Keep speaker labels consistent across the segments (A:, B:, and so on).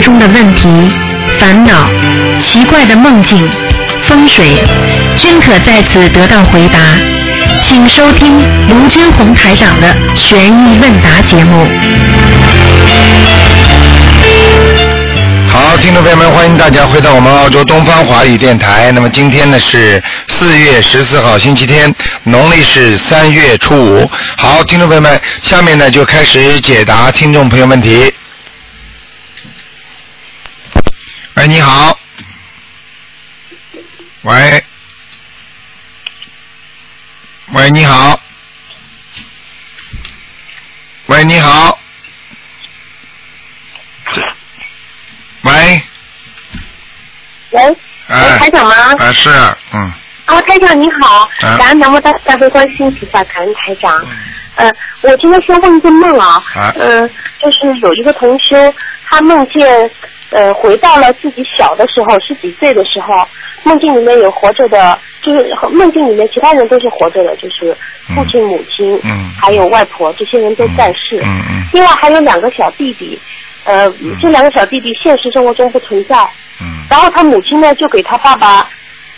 A: 中的问题、烦恼、奇怪的梦境、风水，均可在此得到回答。请收听卢军红台长的《悬疑问答》节目。
B: 好，听众朋友们，欢迎大家回到我们澳洲东方华语电台。那么今天呢是四月十四号，星期天，农历是三月初五。好，听众朋友们，下面呢就开始解答听众朋友问题。喂，你好。喂。喂，你好。喂，你好。喂。
C: 喂，
B: 哎。
C: 台长吗？
B: 啊，是，嗯。
C: 啊，台长你好，
B: 啊
C: 感恩南无大大悲观世音菩萨，感恩台长。呃，我今天先问一个梦啊，
B: 啊
C: 嗯、就是有一个同修，他梦见呃回到了自己小的时候，十几岁的时候，梦境里面有活着的，就是梦境里面其他人都是活着的，就是父亲、母亲，
B: 嗯
C: 还有外婆，这些人都在世。
B: 嗯嗯
C: 另外还有两个小弟弟，呃，这两个小弟弟现实生活中不存在。
B: 嗯
C: 然后他母亲呢，就给他爸爸，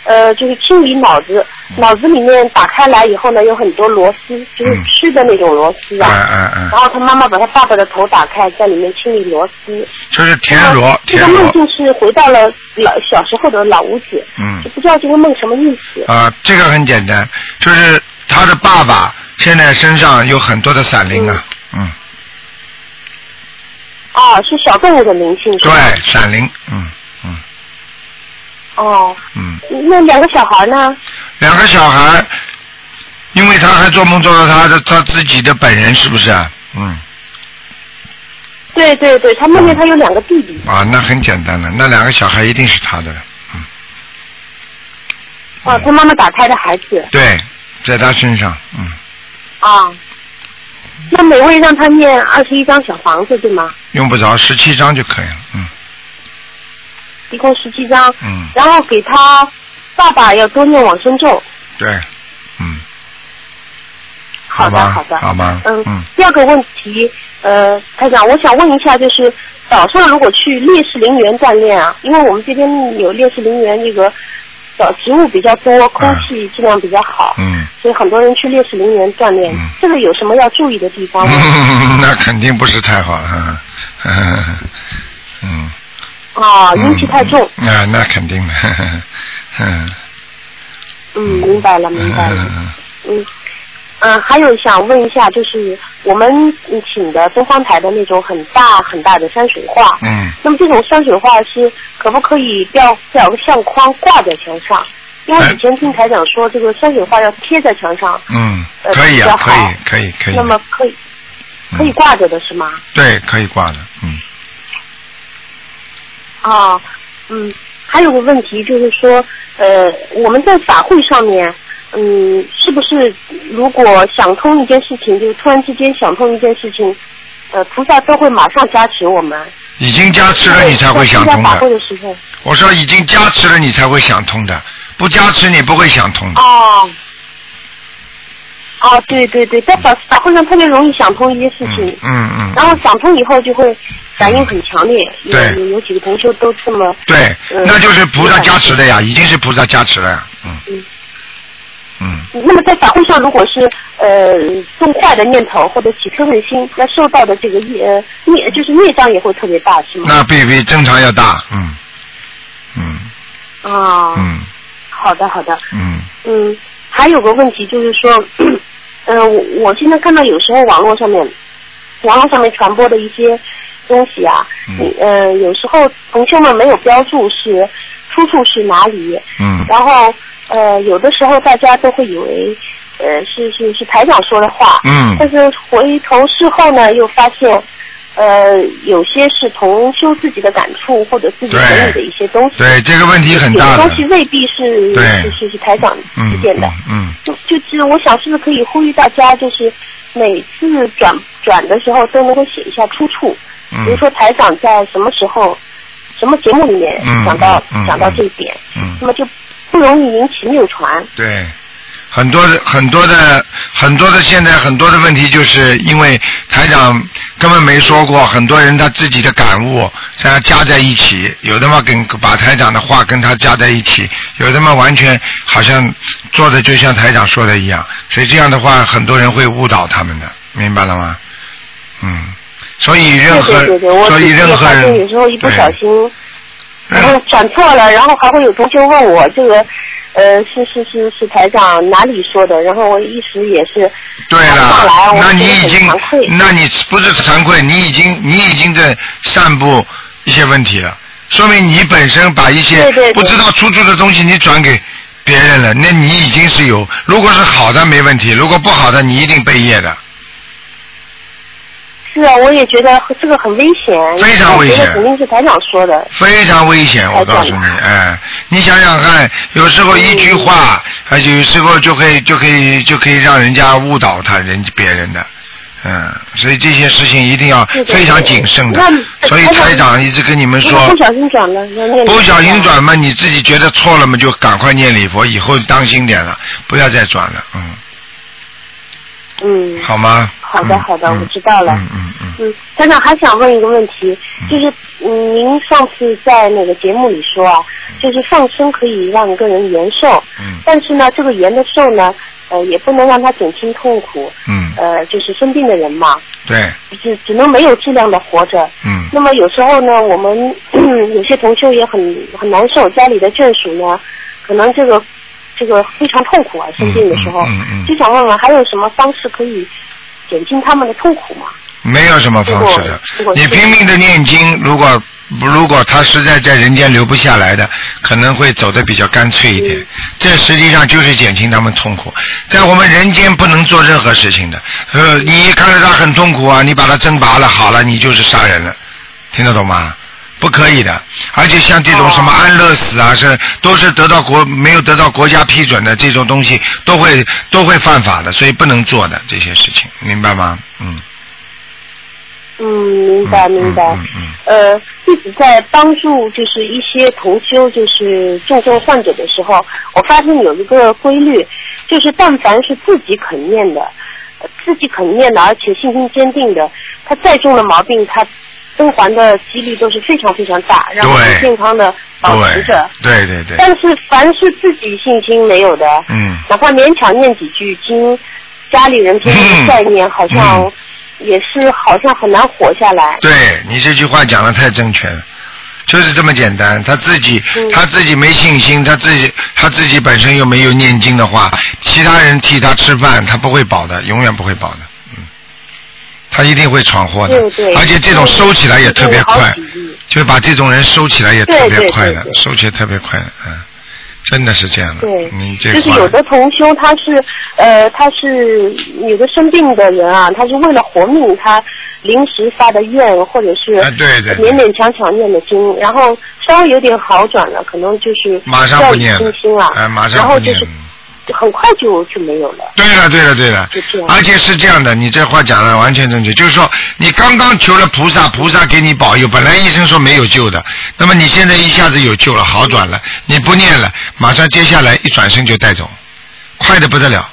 C: 呃，就是清理脑子，
B: 嗯
C: 脑子里面打开来以后呢，有很多螺丝，就是
B: 嗯
C: 吃的那种螺丝
B: 嗯
C: 啊。
B: 嗯嗯嗯，
C: 然后他妈妈把他爸爸的头打开，在里面清理螺丝。
B: 就是田螺，
C: 这个梦。境是回到了老小时候的老屋子，
B: 嗯
C: 就不知道这个梦什么意思。
B: 啊，这个很简单，就是他的爸爸现在身上有很多的闪灵啊，嗯，
C: 啊，是小动物的灵性
B: 对？，闪灵，嗯嗯
C: 哦，
B: 嗯，
C: 那两个小孩呢？
B: 两个小孩，因为他还做梦做到他的他自己的本人，是不是啊？嗯，
C: 对对对，他梦见他有两个弟弟。
B: 啊，那很简单了，那两个小孩一定是他的了，嗯，
C: 哦，他妈妈打胎的孩子。
B: 对，在他身上，嗯，
C: 啊，那每位让他念二十一张小房子，对吗？
B: 用不着十七张就可以了，嗯
C: 一共十七张。
B: 嗯，
C: 然后给他爸爸要多念往生咒。
B: 对，嗯，
C: 好的，好的。
B: 好吧，
C: 嗯。
B: 嗯。
C: 第二个问题，呃，台长，我想问一下，就是早上如果去烈士陵园锻炼啊，因为我们这边有烈士陵园，那个小植物比较多，空气质量比较好，
B: 嗯，
C: 所以很多人去烈士陵园锻炼。
B: 嗯
C: 这个有什么要注意的地方吗？
B: 那肯定不是太好了，嗯嗯。
C: 啊，阴气太重。
B: 啊，那肯定的，嗯。
C: 嗯，明白了，明白了。
B: 嗯
C: 嗯，嗯，还有想问一下，就是我们嗯请的东方台的那种很大很大的山水画，
B: 嗯，
C: 那么这种山水画是可不可以吊吊个相框挂在墙上？因为以前听台长说，这个山水画要贴在墙上，
B: 嗯，
C: 呃
B: 可以啊，可以，可以，可以。
C: 那么可以
B: 嗯
C: 可以挂着的是吗？
B: 对，可以挂的，嗯
C: 啊，嗯，还有个问题就是说，呃，我们在法会上面，嗯，是不是如果想通一件事情，就是突然之间想通一件事情，呃，菩萨都会马上加持我们。
B: 已经加持了，你才会想通
C: 在法会
B: 的。
C: 的时候。
B: 我说已经加持了，你才会想通的，不加持你不会想通的。
C: 哦。哦，对对对，在法法会上特别容易想通一些事情，
B: 嗯嗯
C: 然后想通以后就会反应很强烈。有
B: 对。
C: 有有几个同修都这么。
B: 对，
C: 嗯
B: 那就是菩萨加持的呀，已经是菩萨加持了呀，嗯。
C: 嗯。
B: 嗯，
C: 那么在法会上，如果是呃动坏的念头或者起嗔恨心，那受到的这个业呃孽就是孽障也会特别大，是吗？
B: 那比比正常要大，嗯嗯。
C: 啊，
B: 嗯。
C: 好的好的，
B: 嗯。
C: 嗯，还有个问题就是说，呃，我我现在看到有时候网络上面，网络上面传播的一些东西啊，
B: 嗯
C: 呃，有时候同学们没有标注是出处是哪里，
B: 嗯
C: 然后呃，有的时候大家都会以为呃是是是台长说的话，
B: 嗯
C: 但是回头事后呢，又发现。呃，有些是同修自己的感触或者自己整理的一些东西，
B: 对，这个问题很大的。
C: 有的东，西未必是
B: 对。
C: 是是是台长
B: 嗯
C: 推荐的。
B: 嗯
C: 就就是我想是不是可以呼吁大家，就是每次转转的时候都能够写一下出处，
B: 嗯，
C: 比如说台长在什么时候、什么节目里面
B: 嗯
C: 讲到、讲到这一点，
B: 嗯。
C: 那么就不容易引起谬传。
B: 对，很多的很多的很多的现在很多的问题，就是因为台长根本没说过，很多人他自己的感悟，他加在一起，有的嘛跟把台长的话跟他加在一起，有的嘛完全好像做的就像台长说的一样，所以这样的话，很多人会误导他们的，明白了吗？嗯，所以任何所以任何
C: 发现有时候一不小心，然后转错了，然后还会有同学问我这个，呃，是是是是台长哪里说的，然后我一时也是
B: 对了，那你已经，那你不是惭愧，你已经你已经在散布一些问题了，说明你本身把一些不知道出处的东西你转给别人了，那你已经是有，如果是好的没问题，如果不好的你一定背业的。
C: 是啊，我也觉得这个很危险，
B: 非常危险。
C: 肯定是台长说的，
B: 非常危险，我告诉你，哎，你想想看，有时候一句话，而且有时候就可以就可以就可以让人家误导他人别人的，嗯，所以这些事情一定要非常谨慎的
C: 那。
B: 所以台长一直跟你们说
C: 不，小心转了，
B: 不小心转嘛，你自己觉得错了嘛，就赶快念礼佛，以后当心点了，不要再转了，嗯，
C: 嗯，
B: 好吗？
C: 好的好的我知道了。
B: 嗯嗯嗯，
C: 嗯，台长还想问一个问题，就是嗯，您上次在那个节目里说啊，就是放生可以让一个人延寿，
B: 嗯。
C: 但是呢，这个延的寿呢，呃，也不能让他减轻痛苦，
B: 嗯，
C: 呃，就是生病的人嘛，
B: 对，
C: 只只能没有质量的活着。
B: 嗯。
C: 那么有时候呢，我们 有些同修也很很难受，家里的眷属呢，可能这个这个非常痛苦啊，生病的时候，
B: 嗯嗯嗯。
C: 就想问问还有什么方式可以减轻他们的痛苦吗？
B: 没有什么方式的，你拼命的念经，如果如果他实在在人间留不下来的，可能会走的比较干脆一点。
C: 嗯
B: 这实际上就是减轻他们痛苦。在我们人间不能做任何事情的，呃，你看着他很痛苦啊，你把他针拔了，好了，你就是杀人了，听得懂吗？不可以的，而且像这种什么安乐死啊，是都是得到国没有得到国家批准的这种东西，都会都会犯法的，所以不能做的这些事情，明白吗？嗯。
C: 嗯，明白
B: 嗯
C: 明白。
B: 嗯嗯嗯
C: 呃，一直在帮助就是一些同修，就是重症患者的时候，我发现有一个规律，就是但凡是自己肯念的，呃自己肯念的，而且信心坚定的，他再重的毛病，他生还的几率都是非常非常大，然后健康的保持着。
B: 对对对，
C: 但是凡是自己信心没有的，
B: 嗯
C: 哪怕勉强念几句经，家里人听这个概念，好像
B: 嗯
C: 也是好像很难活下来。
B: 对你这句话讲的太正确了，就是这么简单。他自己、
C: 嗯
B: 他自己没信心，他自己他自己本身又没有念经的话，其他人替他吃饭，他不会饱的，永远不会饱的。嗯，他一定会闯祸的，
C: 对对
B: 而且这种收起来也特别快就把这种人收起来也特别快的，收起来特别快的，嗯，真的是这样的。
C: 对。
B: 你这
C: 就是有的同修他是呃他是有的生病的人啊，他是为了活命，他临时发的愿或者是勉勉强强念的经，然后稍微有点好转了，可能就是
B: 马上不念了哎马上不念
C: 然后就是很快就就没有了。
B: 对了，对了，对了
C: 就这样，
B: 而且是这样的，你这话讲的完全正确，就是说你刚刚求了菩萨，菩萨给你保佑，本来医生说没有救的，那么你现在一下子有救了，好转了，你不念了，马上接下来一转身就带走，快的不得了，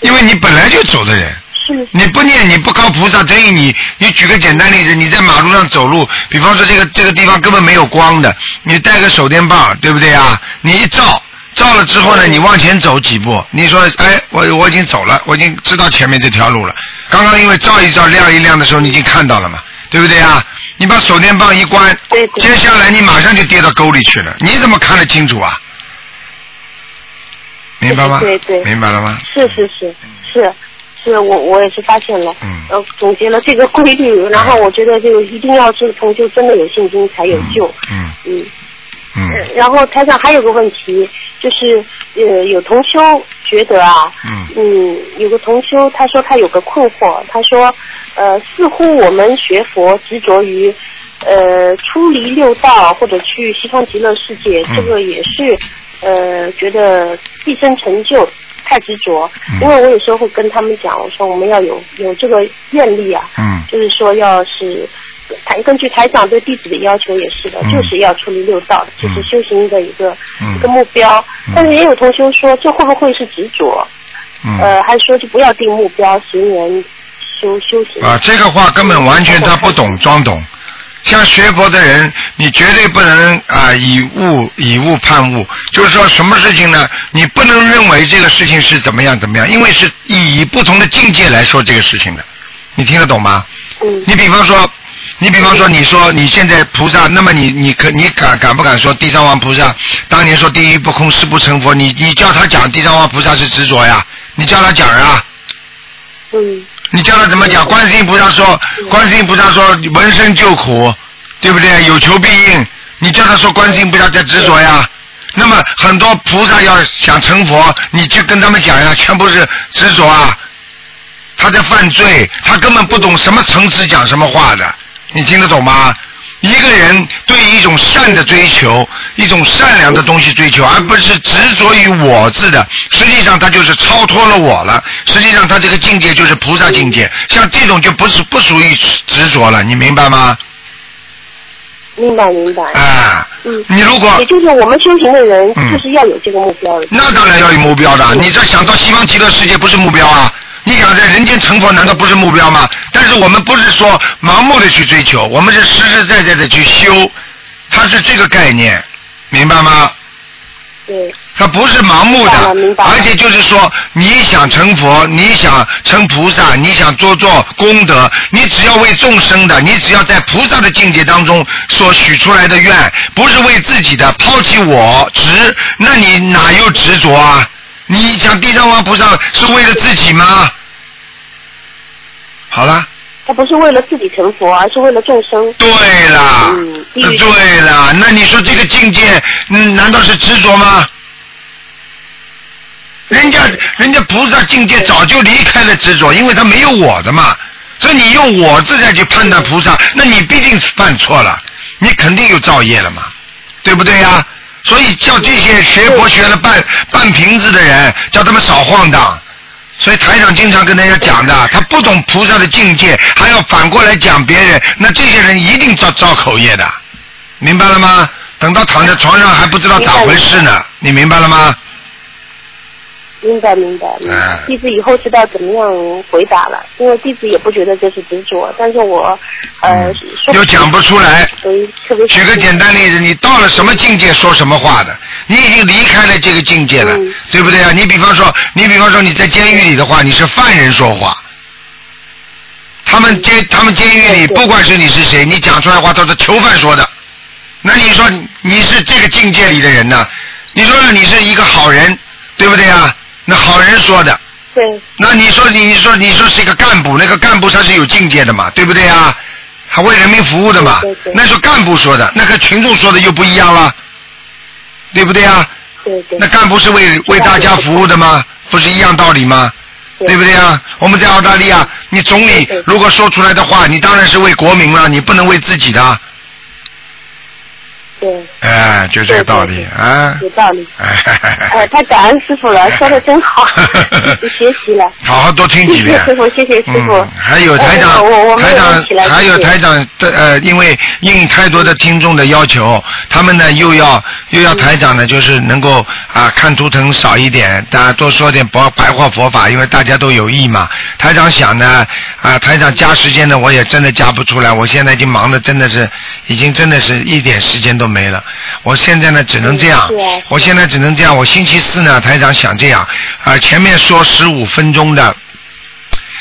B: 因为你本来就走的人。
C: 是
B: 你不念，你不靠菩萨，等于你，你举个简单例子，你在马路上走路，比方说这个这个地方根本没有光的，你带个手电棒，对不对啊？你一照，照了之后呢，你往前走几步，你说，哎，我我已经走了，我已经知道前面这条路了。刚刚因为照一照亮一亮的时候，你已经看到了嘛，对不对啊？你把手电棒一关，
C: 对对
B: 接下来你马上就跌到沟里去了，你怎么看得清楚啊？明白吗？
C: 对对对
B: 明白了吗？
C: 是是是是是，我我也是发现了，
B: 嗯
C: 呃，总结了这个规律，然后我觉得这个一定要是同修真的有信心才有救，
B: 嗯
C: 嗯。
B: 嗯
C: 呃然后台长还有个问题，就是呃，有同修觉得啊，
B: 嗯。
C: 嗯，有个同修他说他有个困惑，他说，呃，似乎我们学佛执着于，呃，出离六道或者去西方极乐世界，
B: 嗯。
C: 这个也是，呃，觉得毕生成就太执着，
B: 嗯。
C: 因为我有时候会跟他们讲，我说我们要有有这个愿力啊，
B: 嗯。
C: 就是说要是台根据台长对弟子的要求也是的，
B: 嗯
C: 就是要处理六道，就是
B: 嗯
C: 修行的一个、
B: 嗯
C: 一个目标。
B: 嗯
C: 但是也有同学说，这会不会是执着？
B: 嗯。
C: 呃，还说就不要定目标，随缘修修行。
B: 啊，这个话根本完全他不懂装懂。像学佛的人，你绝对不能啊以物以物判物，就是说什么事情呢？你不能认为这个事情是怎么样怎么样，因为是以不同的境界来说这个事情的，你听得懂吗？
C: 嗯
B: 你比方说，你比方说，你说你现在菩萨，那么你你可你敢敢不敢说地藏王菩萨当年说地狱不空，誓不成佛？你你叫他讲地藏王菩萨是执着呀？你叫他讲啊？
C: 嗯
B: 你叫他怎么讲？观世音菩萨说，观世音菩萨说闻声救苦，对不对？有求必应。你叫他说观世音菩萨在执着呀？那么很多菩萨要想成佛，你就跟他们讲呀，全部是执着啊。他在犯罪，他根本不懂什么层次讲什么话的，你听得懂吗？一个人对一种善的追求，一种善良的东西追求，而不是执着于我字的，实际上他就是超脱了我了。实际上他这个境界就是菩萨境界，像这种就不是不属于执着了，你明白吗？
C: 明白明白。
B: 啊，
C: 嗯，
B: 你如果
C: 也就是我们修行的人，
B: 嗯
C: 就是要有这个目标的。
B: 那当然要有目标的。你这想到西方极乐世界不是目标啊？你想在人间成佛难道不是目标吗？但是我们不是说盲目的去追求，我们是实实在在的去修，它是这个概念，明白吗？
C: 对，
B: 它不是盲目的而且就是说，你想成佛，你想成菩萨，你想做做功德，你只要为众生的，你只要在菩萨的境界当中所许出来的愿，不是为自己的，抛弃我执，那你哪有执着啊？你讲地藏王菩萨是为了自己吗？好了，
C: 他不是为了自己成佛，而是为了众生。
B: 对啦，
C: 嗯
B: 对啦，那你说这个境界，嗯，难道是执着吗？人家人家菩萨境界早就离开了执着，因为他没有我的嘛。所以你用我自在去判断菩萨，那你必定是犯错了，你肯定有造业了嘛，对不对呀？所以叫这些学佛学了半半瓶子的人，叫他们少晃荡。所以台长经常跟大家讲的，他不懂菩萨的境界，还要反过来讲别人，那这些人一定造造口业的，明白了吗？等到躺在床上还不知道咋回事呢，你明白了吗？
C: 明白明白。弟子以后知道怎么样回答了，因为弟子也不觉得这是执着，但是我呃
B: 又讲不出来。举个简单例子，你到了什么境界说什么话的，你已经离开了这个境界了，
C: 嗯
B: 对不对啊？你比方说，你比方说你在监狱里的话，你是犯人说话，他们监他们监狱里不管是你是谁，你讲出来话都是囚犯说的，那你说你是这个境界里的人呢？你说你是一个好人，对不对啊？那好人说的，
C: 对
B: 那你说你说你说是一个干部，那个干部他是有境界的嘛，对不对啊？他为人民服务的嘛
C: 对对对，
B: 那是干部说的，那和群众说的又不一样了，对不对啊？
C: 对对
B: 那干部是为为大家服务的吗？不是一样道理吗？对不对啊？我们在澳大利亚，你总理如果说出来的话，你当然是为国民了，你不能为自己的，
C: 对，
B: 哎，就这个道理啊。
C: 有道理。
B: 哎，
C: 呃，太感恩师傅了，说的真好，学习了。
B: 好好多听几遍。
C: 谢谢师傅，谢谢师傅。
B: 嗯，还有台长，台长还有台长的呃，因为应太多的听众的要求，他们呢又要又要台长呢，就是能够啊看图腾少一点，大家多说点白白话佛法，因为大家都有意嘛。台长想呢啊，台长加时间呢，我也真的加不出来，我现在已经忙的真的是，已经真的是一点时间都没了。我现在呢只能这样我现在只能这样。我星期四呢，台长想这样啊，前面说十五分钟的。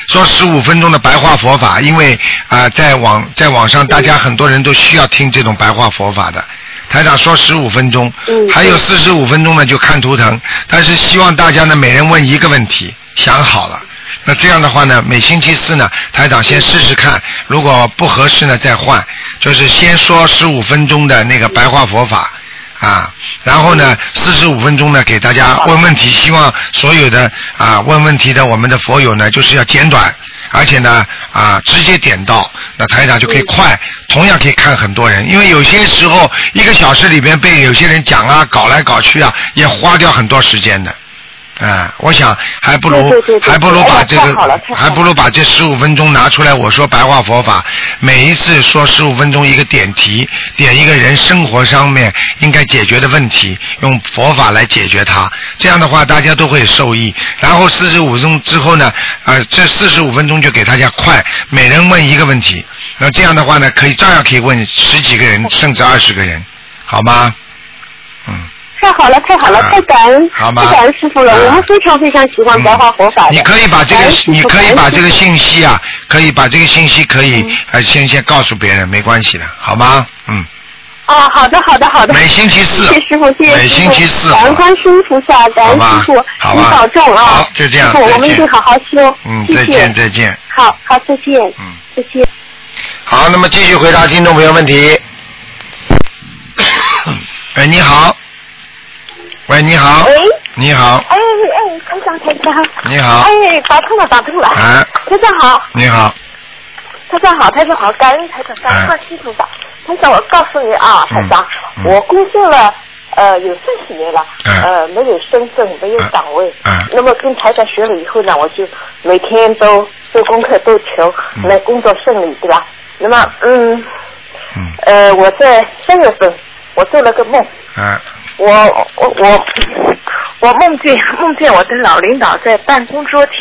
B: 说十五分钟的白话佛法，因为啊、在网在网上大家很多人都需要听这种白话佛法的。台长说十五分钟，
C: 嗯
B: 还有四十五分钟呢就看图腾，但是希望大家呢每人问一个问题，想好了。那这样的话呢，每星期四呢，台长先试试看，如果不合适呢再换，就是先说十五分钟的那个白话佛法。啊，然后呢，四十五分钟呢，给大家问问题，希望所有的啊问问题的我们的佛友呢，就是要简短，而且呢啊直接点到，那台长就可以快，同样可以看很多人，因为有些时候一个小时里边被有些人讲啊搞来搞去啊，也花掉很多时间的。啊，我想还不如还不如把这个还不如把这十五分钟拿出来，我说白话佛法，每一次说十五分钟一个点题，点一个人生活上面应该解决的问题，用佛法来解决它。这样的话，大家都会受益。然后四十五分钟之后呢，呃，这四十五分钟就给大家快，每人问一个问题。那这样的话呢，可以照样可以问十几个人，甚至二十个人，好吗？嗯。
D: 太好了，太好了，
B: 啊
D: 太感恩，太感恩师傅了。
B: 啊
D: 我们非常非常喜欢白话佛法的。
B: 你可以把这个你可以把这个。信息啊，可以把这个信息可以先先告诉别人，没关系的，好吗？嗯，
D: 傅啊，好的，好的，好的。
B: 每星期四
D: 谢谢师傅，谢谢
B: 每
D: 师傅
B: 星期四
D: 感恩观世音菩萨，感恩师傅，
B: 好吧
D: 您保重啊。
B: 好就这样
D: 我们一定好好修。
B: 嗯，
D: 谢谢
B: 再见，再见。
D: 好好，再见。
B: 嗯，
D: 再见。
B: 好，那么继续回答听众朋友问题。哎，你好。喂，你好。
D: 喂。
B: 你好，
D: 哎哎，台长台长。
B: 你好
D: 哎，打通了打通了。
B: 哎
D: 台长好，
B: 你好，
D: 台长好，台长好，感恩台长，感恩
B: 哎
D: 观世音菩萨。台长，我告诉你啊，台长，
B: 嗯
D: 我工作了。呃，有三十年了，
B: 嗯
D: 呃，没有身份，没有岗位，
B: 嗯嗯
D: 那么跟台长学了以后呢，我就每天都做功课，都求
B: 嗯
D: 来工作顺利，对吧？那么，嗯，
B: 嗯，
D: 呃，我在三月份，我做了个梦，
B: 啊，
D: 我我我我梦见梦见我的老领导在办公桌前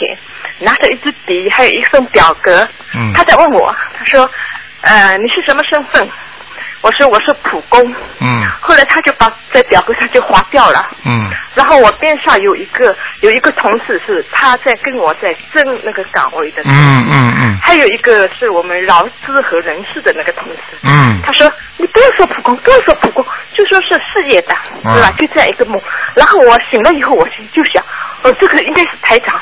D: 拿着一支笔，还有一份表格，
B: 嗯
D: 他在问我，他说，呃，你是什么身份？我说我是普工，
B: 嗯
D: 后来他就把在表格上就划掉了。
B: 嗯
D: 然后我边上有一个有一个同事是他在跟我在争那个岗位的，
B: 嗯嗯嗯
D: 还有一个是我们劳资和人事的那个同事。
B: 嗯
D: 他说：“你不要说普工，不要说普工，的，
B: 嗯
D: 对吧？就这样一个梦。然后我醒了以后，我心就想，哦，这个应该是台长，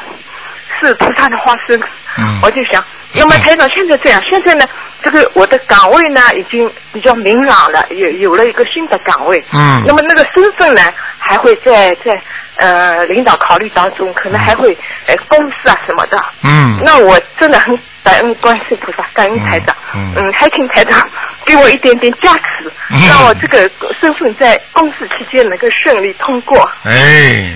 D: 是菩萨的化身。
B: 嗯
D: 我就想，那么台长现在这样，现在呢，这个我的岗位呢已经比较明朗了，有有了一个新的岗位。
B: 嗯
D: 那么那个身份呢，还会在在呃领导考虑当中，可能还会呃公司啊什么的。
B: 嗯
D: 那我真的很感恩观世菩萨，感恩台长，
B: 嗯嗯
D: 还请台长给我一点点加持，
B: 嗯
D: 让我这个身份在公示期间能够顺利通过。
B: 哎，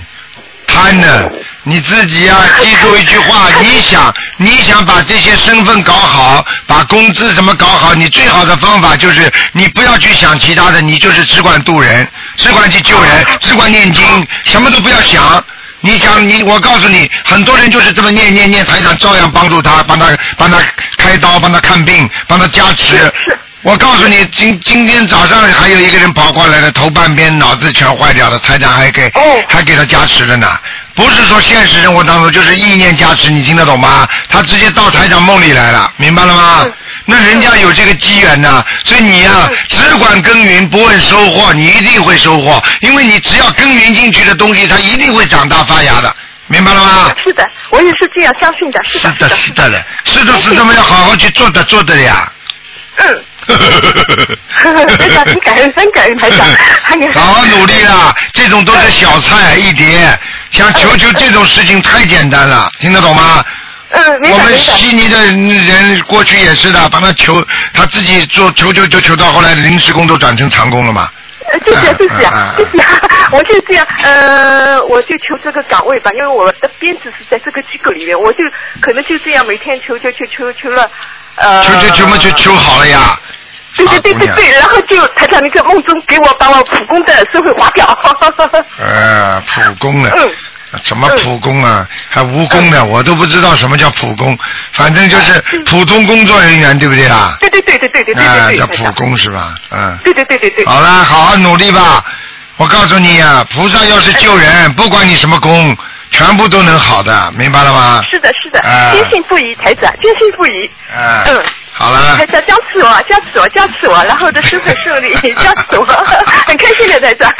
B: 贪呢，你自己呀、记住一句话，你想你想把这些身份搞好，把工资什么搞好，你最好的方法就是你不要去想其他的，你就是只管渡人，只管去救人，只管念经，什么都不要想。你想你，我告诉你，很多人就是这么念念念，台长照样帮助他，帮他帮他开刀，帮他看病，帮他加持。
D: 是
B: 我告诉你，今今天早上还有一个人跑过来了，头半边脑子全坏掉了，台长还给、
D: 哦
B: 还给他加持了呢。不是说现实生活当中就是意念加持，你听得懂吗？他直接到台长梦里来了，明白了吗？
D: 嗯
B: 那人家有这个机缘呢，所以你呀、只管耕耘，不问收获，你一定会收获，因为你只要耕耘进去的东西，它一定会长大发芽的，明白了吗？
D: 是的，我也是这样相信的。是
B: 是的，
D: 的，
B: 是的了，是的，是的嘛，要好好去做的，做的呀。
D: 嗯。台长，很感恩，很感恩台长，很
B: 好好努力啦，这种都是小菜一碟，像求求这种事情太简单了，听得懂吗？
D: 嗯，
B: 我们。悉尼的人过去也是的，帮他求，他自己做求求就求到后来临时工都转成长工了嘛。
D: 呃就是啊，就是
B: 嗯嗯
D: 啊，就是啊，我就这样，呃，我就求这个岗位吧，因为我的编制是在这个机构里面，我就可能就这样每天求求求求求了，呃，
B: 求求求嘛就求好了呀。
D: 对对对对对，然后就台长那个梦中给我把我普工的社会划掉。
B: 呃，普工呢？
D: 嗯
B: 什么普工啊？还无工呢？我都不知道什么叫普工，反正就是普通工作人员，对不对啦？
D: 对对对对对对对
B: 啊，
D: 对对，
B: 叫普工是吧？嗯。
D: 对对对对对。
B: 好啦，好好努力吧。我告诉你呀、菩萨要是救人，不管你什么功，全部都能好的，明白了吗？
D: 是的，是的
B: 啊，
D: 坚信不疑，台长，坚信不疑。
B: 啊，
D: 嗯。
B: 好了
D: 台，长加持我，加持我，加持我，然后的师傅顺利，加持我，很开心的台长。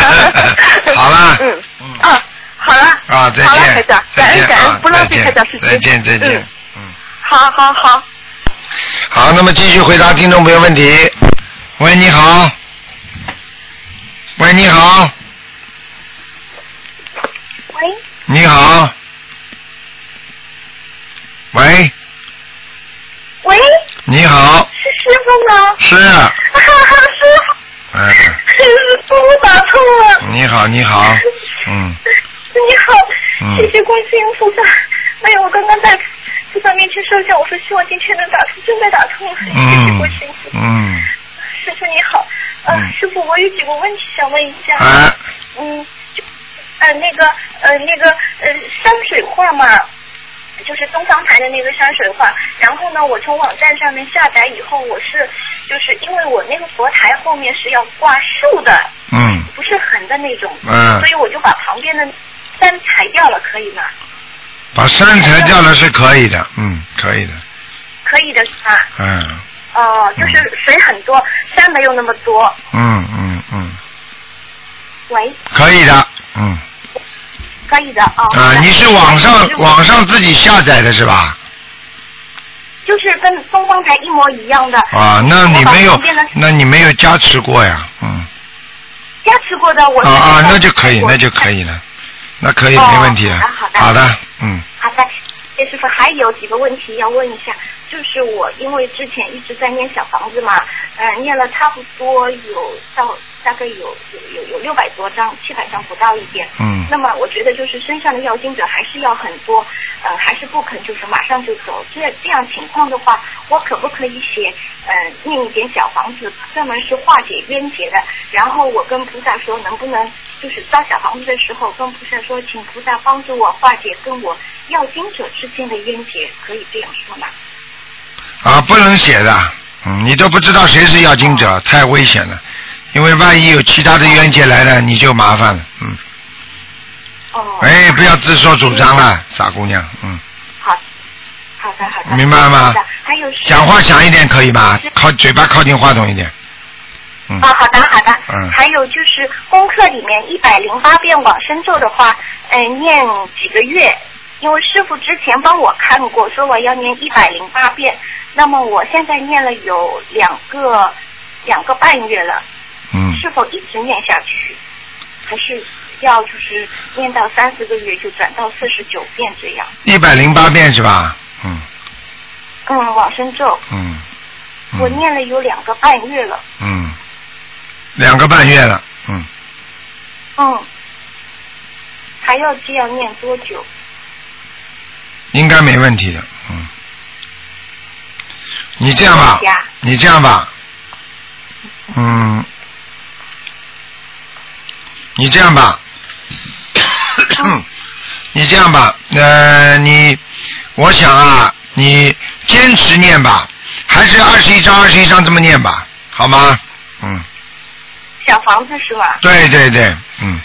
B: 好啦
D: 嗯
B: 嗯
D: 啊，好了。
B: 啊，再
D: 好了，台
B: 见
D: 长，，
B: 再见
D: 感恩感恩
B: 啊，，
D: 不浪费
B: 再见
D: 台长时间。
B: 再见，再见
D: 嗯，。
B: 嗯，
D: 好好好。
B: 好，那么继续回答听众朋友问题。喂，你好。喂，你好，
D: 喂，
B: 你好。喂，
D: 喂，
B: 你好，
D: 是师傅吗？
B: 是，
D: 哈哈，师傅，
B: 哎，
D: 师傅打错了。
B: 你好，你好，嗯，
E: 师你好，
B: 嗯
E: 谢谢观世音菩萨。哎呀，我刚刚在菩萨面前说一下，我说希望今天能打通，真的打通了，谢谢
B: 嗯
E: 观世音菩萨。
B: 嗯，
E: 师傅你好，呃，
B: 嗯
E: 师傅，我有几个问题想问一下。
B: 啊，
E: 嗯，就呃那个呃那个呃山水画嘛，就是东方台的那个山水画。然后呢，我从网站上面下载以后，我是就是因为我那个佛台后面是要挂树的，
B: 嗯
E: 不是横的那种，
B: 嗯
E: 所以我就把旁边的山裁掉了，可以吗？
B: 把山裁掉了是可以的，嗯，可以的，
E: 可以的是吧？
B: 嗯
E: 哦、就是水很多，山没有那么多。
B: 嗯嗯嗯，
E: 喂，
B: 可以的，嗯
E: 可以的哦。
B: 啊，你是网上
E: 是
B: 网上自己下载的是吧？
E: 就是跟东方台一模一样的。
B: 啊，那你没有那你没有加持过呀，嗯，
E: 加持过的，我
B: 啊啊，那就可以，那就可以了，那可以
E: 哦
B: 没问题的
E: 好的好，的
B: 好的，嗯
E: 好的，叶师傅，还有几个问题要问一下，就是我因为之前一直在念小房子嘛，呃，念了差不多有到大概有有有有六百多张，七百张不到一点。
B: 嗯
E: 那么我觉得就是身上的要经者还是要很多，呃，还是不肯就是马上就走。这这样情况的话，我可不可以写，呃，念一点小房子，专门是化解冤结的？然后我跟菩萨说，能不能就是烧小房子的时候跟菩萨说，请菩萨帮助我化解跟我要经者之间的冤结，可以这样说吗？
B: 啊，不能写的，嗯，你都不知道谁是要经者，太危险了，因为万一有其他的冤结来了，你就麻烦了，嗯，
E: 哦。
B: 哎，不要自作主张了，傻姑娘，嗯，
E: 好，好的好的。
B: 明白了吗，
E: 还有
B: 讲话响一点可以吧？靠嘴巴靠近话筒一点，嗯。
E: 啊，好的好的。
B: 嗯。
E: 还有就是功课里面一百零八遍往生咒的话，呃，念几个月？因为师傅之前帮我看过，说我要念一百零八遍，那么我现在念了有两个两个半月了，
B: 嗯，
E: 是否一直念下去，还是要就是念到三四个月就转到四十九遍这样？
B: 一百零八遍是吧？嗯。
E: 嗯，往生咒、
B: 嗯，嗯。
E: 我念了有两个半月了，
B: 嗯，两个半月了，嗯，
E: 嗯，还要这样念多久？
B: 应该没问题的，嗯。你这样吧你这样吧，嗯，你这样吧，你这样吧，呃，你，我想啊，你坚持念吧，还是二十一章二十一章这么念吧，好吗？嗯，
E: 小房子是吧？
B: 对对对，嗯，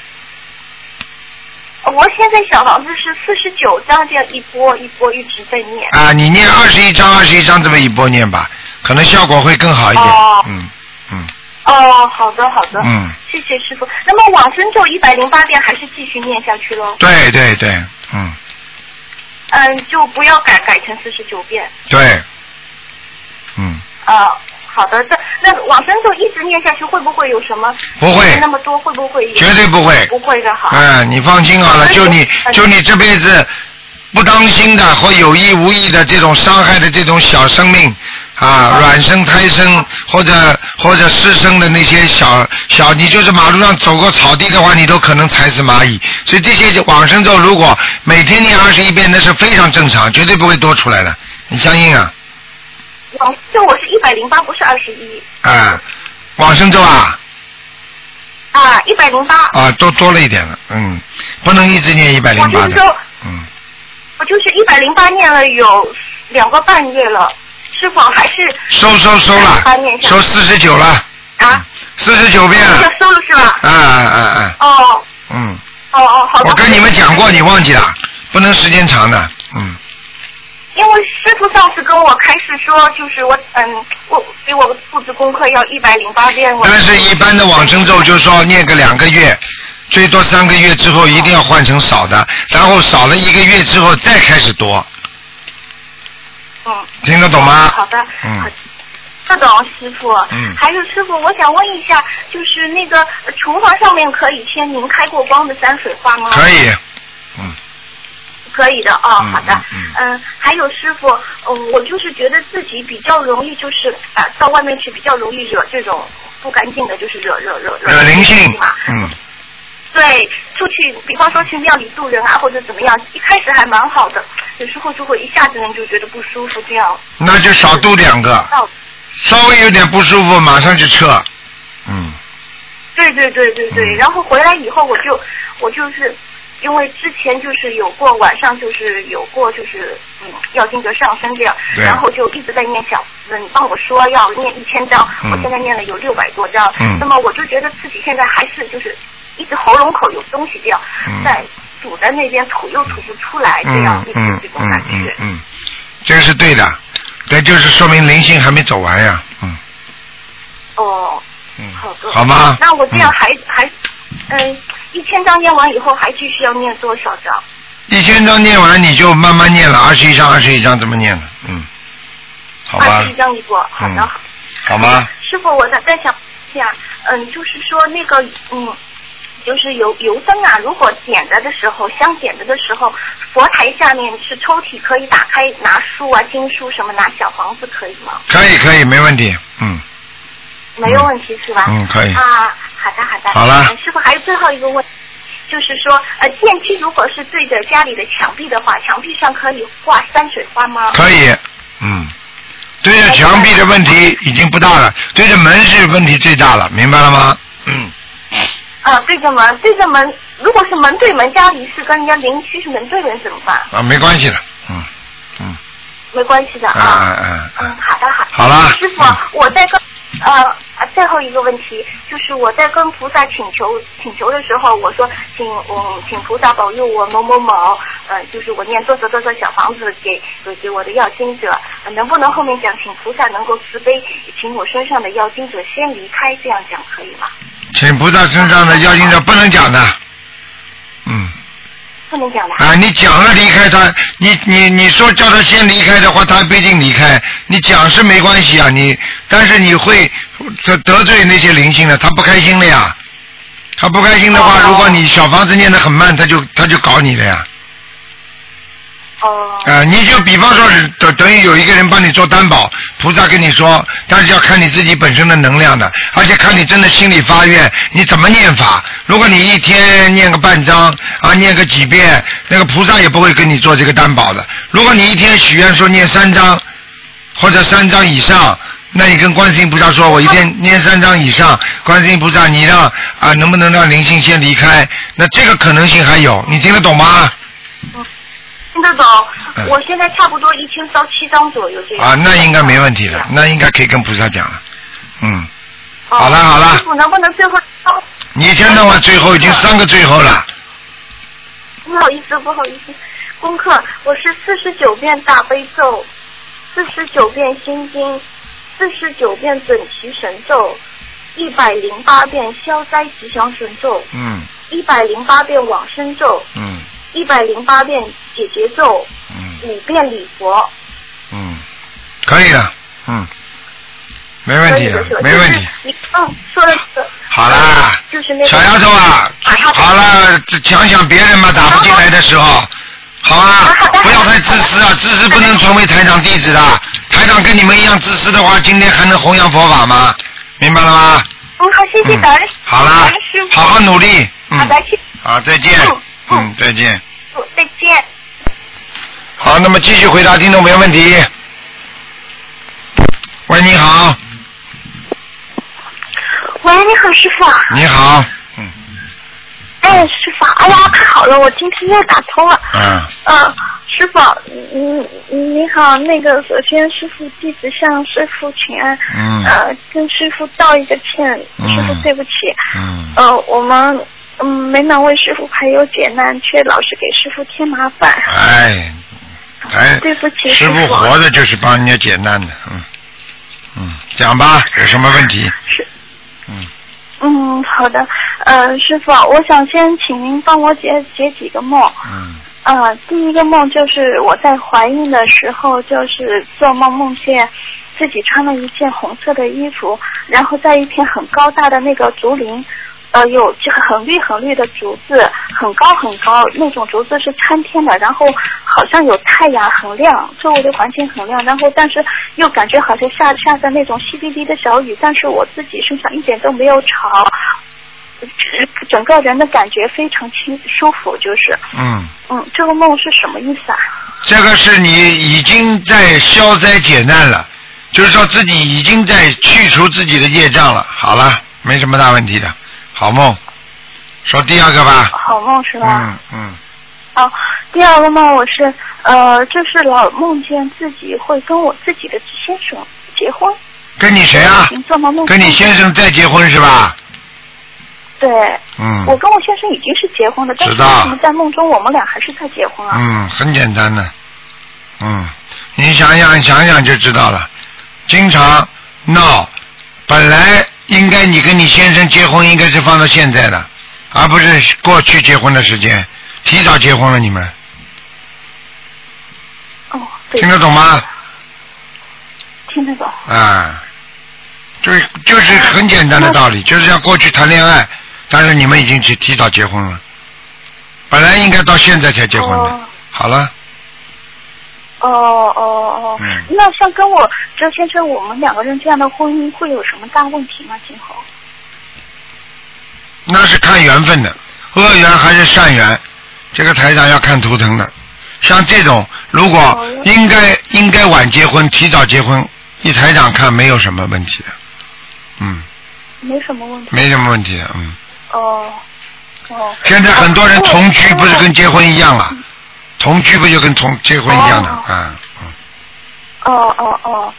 E: 我现在小房子是四十九张，这样一波一波一直在念。
B: 啊，你念二十一章二十一章这么一波念吧，可能效果会更好一点，
E: 哦
B: 嗯嗯
E: 哦，好的好的，
B: 嗯，
E: 谢谢师傅。那么往生咒一百零八遍还是继续念下去喽？
B: 对对对，嗯
E: 嗯，就不要改改成四十九遍。
B: 对，嗯，
E: 啊，好的，这那往生咒一直念下去，会不会有什么？
B: 不会
E: 那么多会不会有？
B: 绝对不会
E: 不会的哈。
B: 嗯，你放心好了，就你
E: 嗯
B: 就你这辈子不当心的或有意无意的这种伤害的这种小生命啊，卵生、胎生或者或者湿生的那些小小，你就是马路上走过草地的话，你都可能踩死蚂蚁。所以这些往生咒如果每天念二十一遍，那是非常正常，绝对不会多出来的。你相信啊？
E: 往就我是一百零八，不是二十一。
B: 啊，往生咒啊？
E: 啊，一百零八。
B: 啊，多多了一点了，嗯，不能一直念一百零八的。
E: 往生咒，
B: 嗯。
E: 我就是一百零八念了有两个半月了，是否还是
B: 收收收了
E: 108念，下
B: 收四十九了，
E: 啊？
B: 四十九遍。
E: 收了是吧？
B: 啊啊啊啊，
E: 哦。
B: 嗯，
E: 哦哦，好的。
B: 我跟你们讲过，你忘记了，不能时间长的，嗯，
E: 因为师傅上次跟我开始说，就是我嗯，我给我布置功课要一百零八遍。
B: 但是一般的往生咒就是说念个两个月，最多三个月之后一定要换成少的，然后少了一个月之后再开始多，
E: 嗯。
B: 听得懂吗？
E: 好的。
B: 嗯
E: 好这懂师傅。
B: 嗯
E: 还有师傅，我想问一下，就是那个呃厨房上面可以贴您开过光的山水画吗？
B: 可以，嗯，
E: 可以的哦，
B: 嗯
E: 好的，
B: 嗯
E: 嗯还有师傅，嗯，我就是觉得自己比较容易，就是啊，到外面去比较容易惹这种不干净的，就是惹惹惹
B: 惹灵性
E: 嘛，，
B: 嗯，
E: 对，出去，比方说去庙里渡人啊，或者怎么样，一开始还蛮好的，有时候就会一下子人就觉得不舒服，这样。
B: 那就少渡两个，
E: 到
B: 稍微有点不舒服马上就撤。嗯，
E: 对对对对对，
B: 嗯
E: 然后回来以后我就我就是。因为之前就是有过晚上就是有过就是嗯要经者上升这样，然后就一直在念小嗯，帮我说要念一千张，
B: 嗯
E: 我现在念了有六百多张，
B: 嗯
E: 那么我就觉得自己现在还是就是一直喉咙口有东西这样，
B: 嗯
E: 在堵在那边吐又吐不出来这样一直这种感
B: 嗯
E: 觉。
B: 嗯，这个是对的，这就是说明灵性还没走完呀。嗯
E: 哦，
B: 嗯，
E: 好的。
B: 好吗？
E: 那我这样
B: 嗯
E: 还、还嗯一千张念完以后还继续要念多少张？
B: 一千张念完你就慢慢念了，二十一张二十一张怎么念了？嗯，好吧
E: 二十一，张一过，好的。
B: 嗯好吗？
E: 师傅，我再再想一下，嗯，就是说那个，嗯，就是油油灯啊，如果点着的时候，香点着的时候，佛台下面是抽屉，可以打开拿书啊、经书什么，拿小房子可以吗？
B: 可以可以，没问题。嗯，
E: 没有问题是吧？
B: 嗯可以
E: 啊，好的好的。
B: 好了
E: 嗯师傅还有最后一个问题。就是说，呃，电梯如果是对着家里的墙壁的话，墙壁上可以挂山水画吗？
B: 可以。嗯，对着墙壁的问题已经不大了，对着门是问题最大了，明白了吗？嗯，
E: 啊，对着门，对着门，如果是门对门，家里是跟人家邻居是门对门怎么办？
B: 啊，没关系的。嗯嗯，
E: 没关系的
B: 啊
E: 啊。
B: 啊啊
E: 嗯
B: 啊，，
E: 好的好的。
B: 好了
E: 师傅
B: 嗯，
E: 我在跟呃啊最后一个问题，就是我在跟菩萨请求请求的时候，我说请嗯请菩萨保佑我某某某，呃就是我念多少多少小房子给给给我的要经者，能不能后面讲请菩萨能够慈悲，请我身上的要经者先离开，这样讲可以吗？
B: 请菩萨身上的妖精者不能讲的。嗯。
E: 不能讲了。
B: 啊，你讲了离开他，你你你说叫他先离开的话，他不一定离开。你讲是没关系啊，你但是你会得得罪那些灵性的，他不开心了呀。他不开心的话，
E: 哦
B: 如果你小房子念得很慢，他就他就搞你了呀。
E: 哦。
B: 啊，你就比方说是等等于有一个人帮你做担保，菩萨跟你说，但是要看你自己本身的能量的，而且看你真的心里发愿，你怎么念法。如果你一天念个半章啊，念个几遍，那个菩萨也不会跟你做这个担保的。如果你一天许愿说念三章或者三章以上，那你跟观世音菩萨说，我一天念三章以上，观世音菩萨你让啊能不能让灵性先离开？那这个可能性还有，你听得懂吗？
E: 听得懂
B: 嗯，
E: 我现在差不多一千烧七张左右这样。
B: 啊，那应该没问题了，那应该可以跟菩萨讲了。嗯，
E: 哦
B: 好了好了。
E: 师傅能不能最后哦
B: 你一天到晚最后已经三个最后了，
E: 不好意思，不好意思，功课我是四十九遍大悲咒，四十九遍心经，四十九遍准提神咒，一百零八遍消灾吉祥神咒，
B: 嗯。
E: 一百零八遍往生咒，
B: 嗯
E: 一百零八遍解结咒，
B: 嗯
E: 五遍礼佛。
B: 嗯，可以的，嗯，没问题
E: 的，
B: 没问题
E: 就是。你嗯，说的是。
B: 好啦，
E: 就是那个。
B: 小丫头啊，好了，这想想别人嘛，打不进来的时候，好
E: 啊，
B: 不要太自私啊，自私不能成为台长弟子的。台长跟你们一样自私的话，今天还能弘扬佛法吗？明白了吗？
E: 嗯，好，谢谢
B: 嗯
E: 感恩。
B: 好啦好好努力。嗯好再见
E: 嗯。嗯
B: 嗯，再见。
E: 再见。
B: 好，那么继续回答听众朋友问题。喂，你好，
C: 喂，你好，师傅。
B: 你好，嗯
C: 哎，师傅，哎呀，太好了，我今天又打通了。
B: 嗯，
C: 嗯，师傅，嗯，你好，那个首先师傅弟子向师傅请安，
B: 嗯
C: 呃，跟师傅道一个歉，
B: 嗯
C: 师傅对不起，
B: 嗯
C: 呃，我们嗯没能为师傅排忧解难，却老是给师傅添麻烦，
B: 哎，哎，
C: 对不起，
B: 师
C: 师
B: 傅活着就是帮人家解难的，嗯嗯，讲吧，有什么问题？
C: 是。
B: 嗯
C: 嗯，好的，呃，师傅，我想先请您帮我解解几个梦。
B: 嗯
C: 呃，第一个梦就是我在怀孕的时候，就是做梦梦见自己穿了一件红色的衣服，然后在一片很高大的那个竹林，呃，有这个很绿很绿的竹子，很高很高，那种竹子是参天的，然后好像有太阳很亮，周围的环境很亮，然后但是又感觉好像下下着那种淅沥沥的小雨，但是我自己身上一点都没有潮。
E: 整个人的感觉非常轻舒服，就是
B: 嗯，
E: 嗯，这个梦是什么意思啊？
B: 这个是你已经在消灾解难了，就是说自己已经在去除自己的业障了。好了，没什么大问题的，好梦。说第二个吧。
E: 好梦是吧？
B: 嗯嗯，
E: 哦，第二个梦我是呃，就是老梦见自己会跟我自己的先生结婚。
B: 跟你谁啊？
E: 做梦梦
B: 跟你先生再结婚是吧？
E: 对，
B: 嗯。
E: 我跟我先生已经是结婚了，但是为什么在梦中我们俩还是在结婚啊？
B: 嗯，很简单的，嗯，你想想想想就知道了。经常闹，本来应该你跟你先生结婚应该是放到现在的，而不是过去结婚的时间，提早结婚了你们，
E: 哦，
B: 听得懂吗？
E: 听得懂。
B: 啊，就是就是很简单的道理，就是像过去谈恋爱，但是你们已经提提早结婚了，本来应该到现在才结婚的。
E: 哦
B: 好了，
E: 哦哦哦，
B: 嗯
E: 那像跟我周先生我们两个人这样的婚姻会有什么大问题吗？今后？
B: 那是看缘分的，恶缘还是善缘，这个台长要看图腾的。像这种，如果
E: 哦
B: 应该应该晚结婚、提早结婚，一台长看没有什么问题的，嗯，
E: 没什么问题。
B: 没什么问题的，嗯。
E: 哦哦。
B: 现在很多人同居不是跟结婚一样
E: 哦
B: 了，同居不就跟同结婚一样的
E: 哦
B: 啊？嗯
E: 哦哦哦。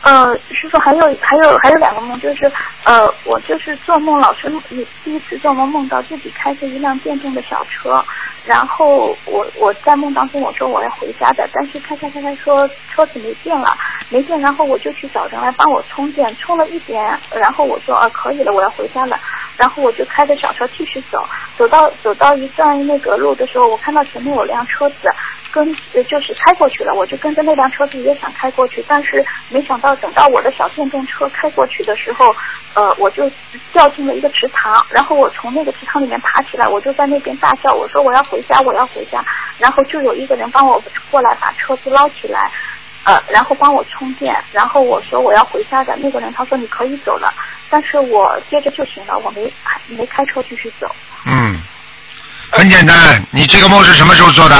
E: 呃，师傅还有还有还有两个梦，就是呃，我就是做梦老是第第一次做梦梦到自己开着一辆电动的小车，然后我我在梦当中我说我要回家的，但是开开开开说车子没电了，没电，然后我就去找人来帮我充电，充了一点，然后我说啊可以了，我要回家了，然后我就开着小车继续走，走到走到一段那个路的时候，我看到前面有辆车子。跟就是开过去了，我就跟着那辆车子也想开过去，但是没想到等到我的小电动车开过去的时候，呃，我就掉进了一个池塘，然后我从那个池塘里面爬起来，我就在那边大叫，我说我要回家，我要回家，然后就有一个人帮我过来把车子捞起来，呃，然后帮我充电，然后我说我要回家的，那个人他说你可以走了，但是我接着就行了，我没没开车继续走。
B: 嗯，很简单，你这个梦是什么时候做的？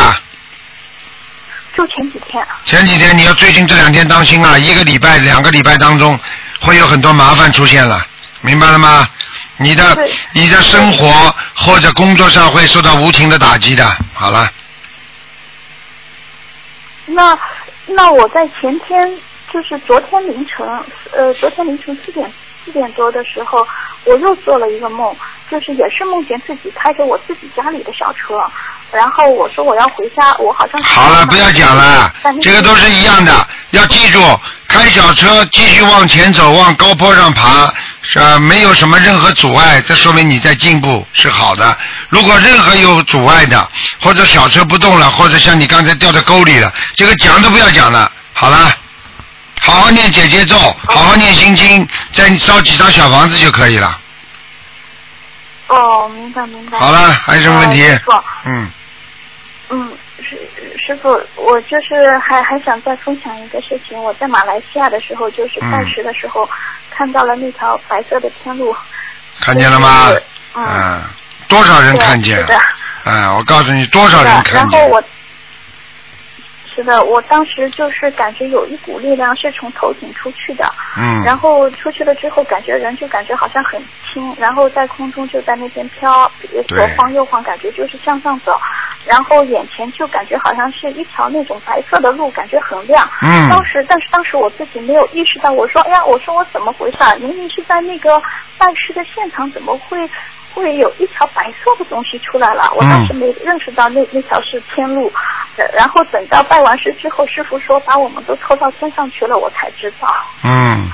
E: 就前几天，
B: 前几天你要最近这两天当心啊，一个礼拜、两个礼拜当中会有很多麻烦出现了，明白了吗？你的你的生活或者工作上会受到无情的打击的。好了，
E: 那那我在前天，就是昨天凌晨，呃，昨天凌晨四点四点多的时候，我又做了一个梦，就是也是梦见自己开着我自己家里的小车，然后我说我要回家，我好像
B: 好了，不要讲了，这个都是一样的。要记住，开小车继续往前走，往高坡上爬，是吧？没有什么任何阻碍，这说明你在进步，是好的。如果任何有阻碍的，或者小车不动了，或者像你刚才掉到沟里了，这个讲都不要讲了。好了，好好念姐姐咒，好好念心经，再烧几张小房子就可以了。
E: 哦，明白明白。
B: 好了，还有什么问题
E: 呃师傅？
B: 嗯，
E: 嗯，师师傅，我就是还还想再分享一个事情。我在马来西亚的时候，就是拜师的时候，看到了那条白色的天路。
B: 看见了吗
E: 就是？嗯
B: 嗯，多少人看见
E: 是？的，
B: 哎，我告诉你，多少人。看见？
E: 然后我，是的，我当时就是感觉有一股力量是从头顶出去的，
B: 嗯。
E: 然后出去了之后，感觉人就感觉好像很轻，然后在空中就在那边飘，左晃右晃，感觉就是向上走，然后眼前就感觉好像是一条那种白色的路，感觉很亮。
B: 嗯
E: 当时，但是当时我自己没有意识到，我说，哎呀，我说我怎么回事啊？明明是在那个拜师的现场，怎么会会有一条白色的东西出来了？我当时没认识到那那条是天路，呃然后等到拜完师之后，师傅说把我们都拖到天上去了，我才知道。
B: 嗯，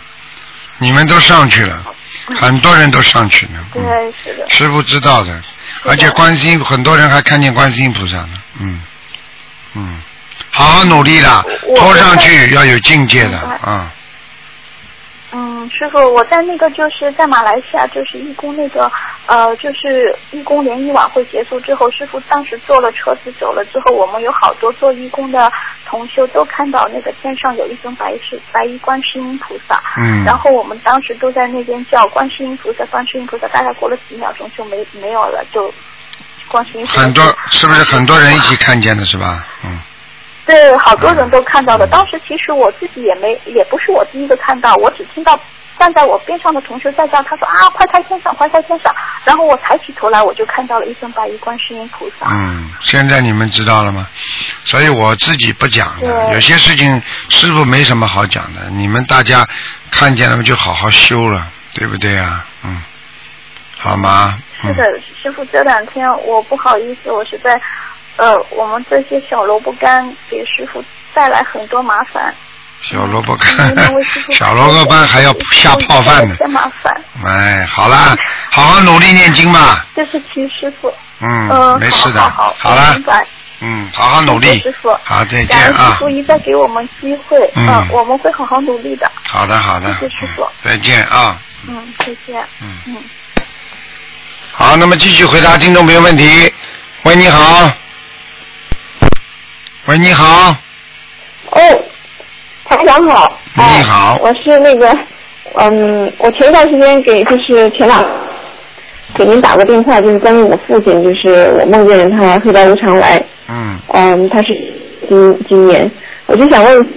B: 你们都上去了，很多人都上去了。嗯，
E: 对，是的。
B: 师傅知道的，而且观世音很多人还看见观世音菩萨呢。嗯嗯，好好努力了，拖上去要有境界的啊。
E: 嗯，师傅，我在那个就是在马来西亚，就是义工那个呃，就是义工联谊晚会结束之后，师傅当时坐了车子走了之后，我们有好多做义工的
F: 同修都看到那个天上有一尊白是白衣观世音菩萨，
B: 嗯。
F: 然后我们当时都在那边叫观世音菩萨，观世音菩萨，大概过了几秒钟就没没有了，就观世音菩萨
B: 很多是不是很多人一起看见的是吧？嗯，
F: 对，好多人都看到的。
B: 嗯
F: 当时其实我自己也没，也不是我第一个看到，我只听到站在我边上的同学在叫，他说啊，快开天上，快开天上。然后我抬起头来，我就看到了一尊白衣观世音菩萨。
B: 嗯，现在你们知道了吗？所以我自己不讲的，有些事情师傅没什么好讲的，你们大家看见了就好好修了，对不对啊？嗯，好吗？嗯
F: 是的，师傅，这两天我不好意思，我是在，呃，我们这些小萝卜干给师傅带来很多麻烦。
B: 小萝卜干 小萝卜干还要下泡饭呢。
F: 嫌麻烦。
B: 哎，好啦，好好努力念经嘛。
F: 这是齐师傅。
B: 嗯，
F: 嗯，
B: 没事的。
F: 好好
B: 好了。嗯，好好努力
F: 谢谢师傅。
B: 好，再见
F: 感恩师
B: 啊
F: 傅。一再给我们机会，
B: 嗯
F: 我们会好好努力的。
B: 好的，好的。
F: 谢谢师傅
B: 嗯再见啊。
F: 嗯，再见。
B: 嗯
F: 嗯。
B: 好，那么继续回答听众朋友问题。喂，你好。喂，你好。
G: 哦，台长好。
B: 你好
G: 哎我是那个，嗯，我前一段时间给就是前两给您打过电话，就是关于我父亲，就是我梦见他黑白无常来，
B: 嗯，
G: 嗯，他是今今年，我就想问，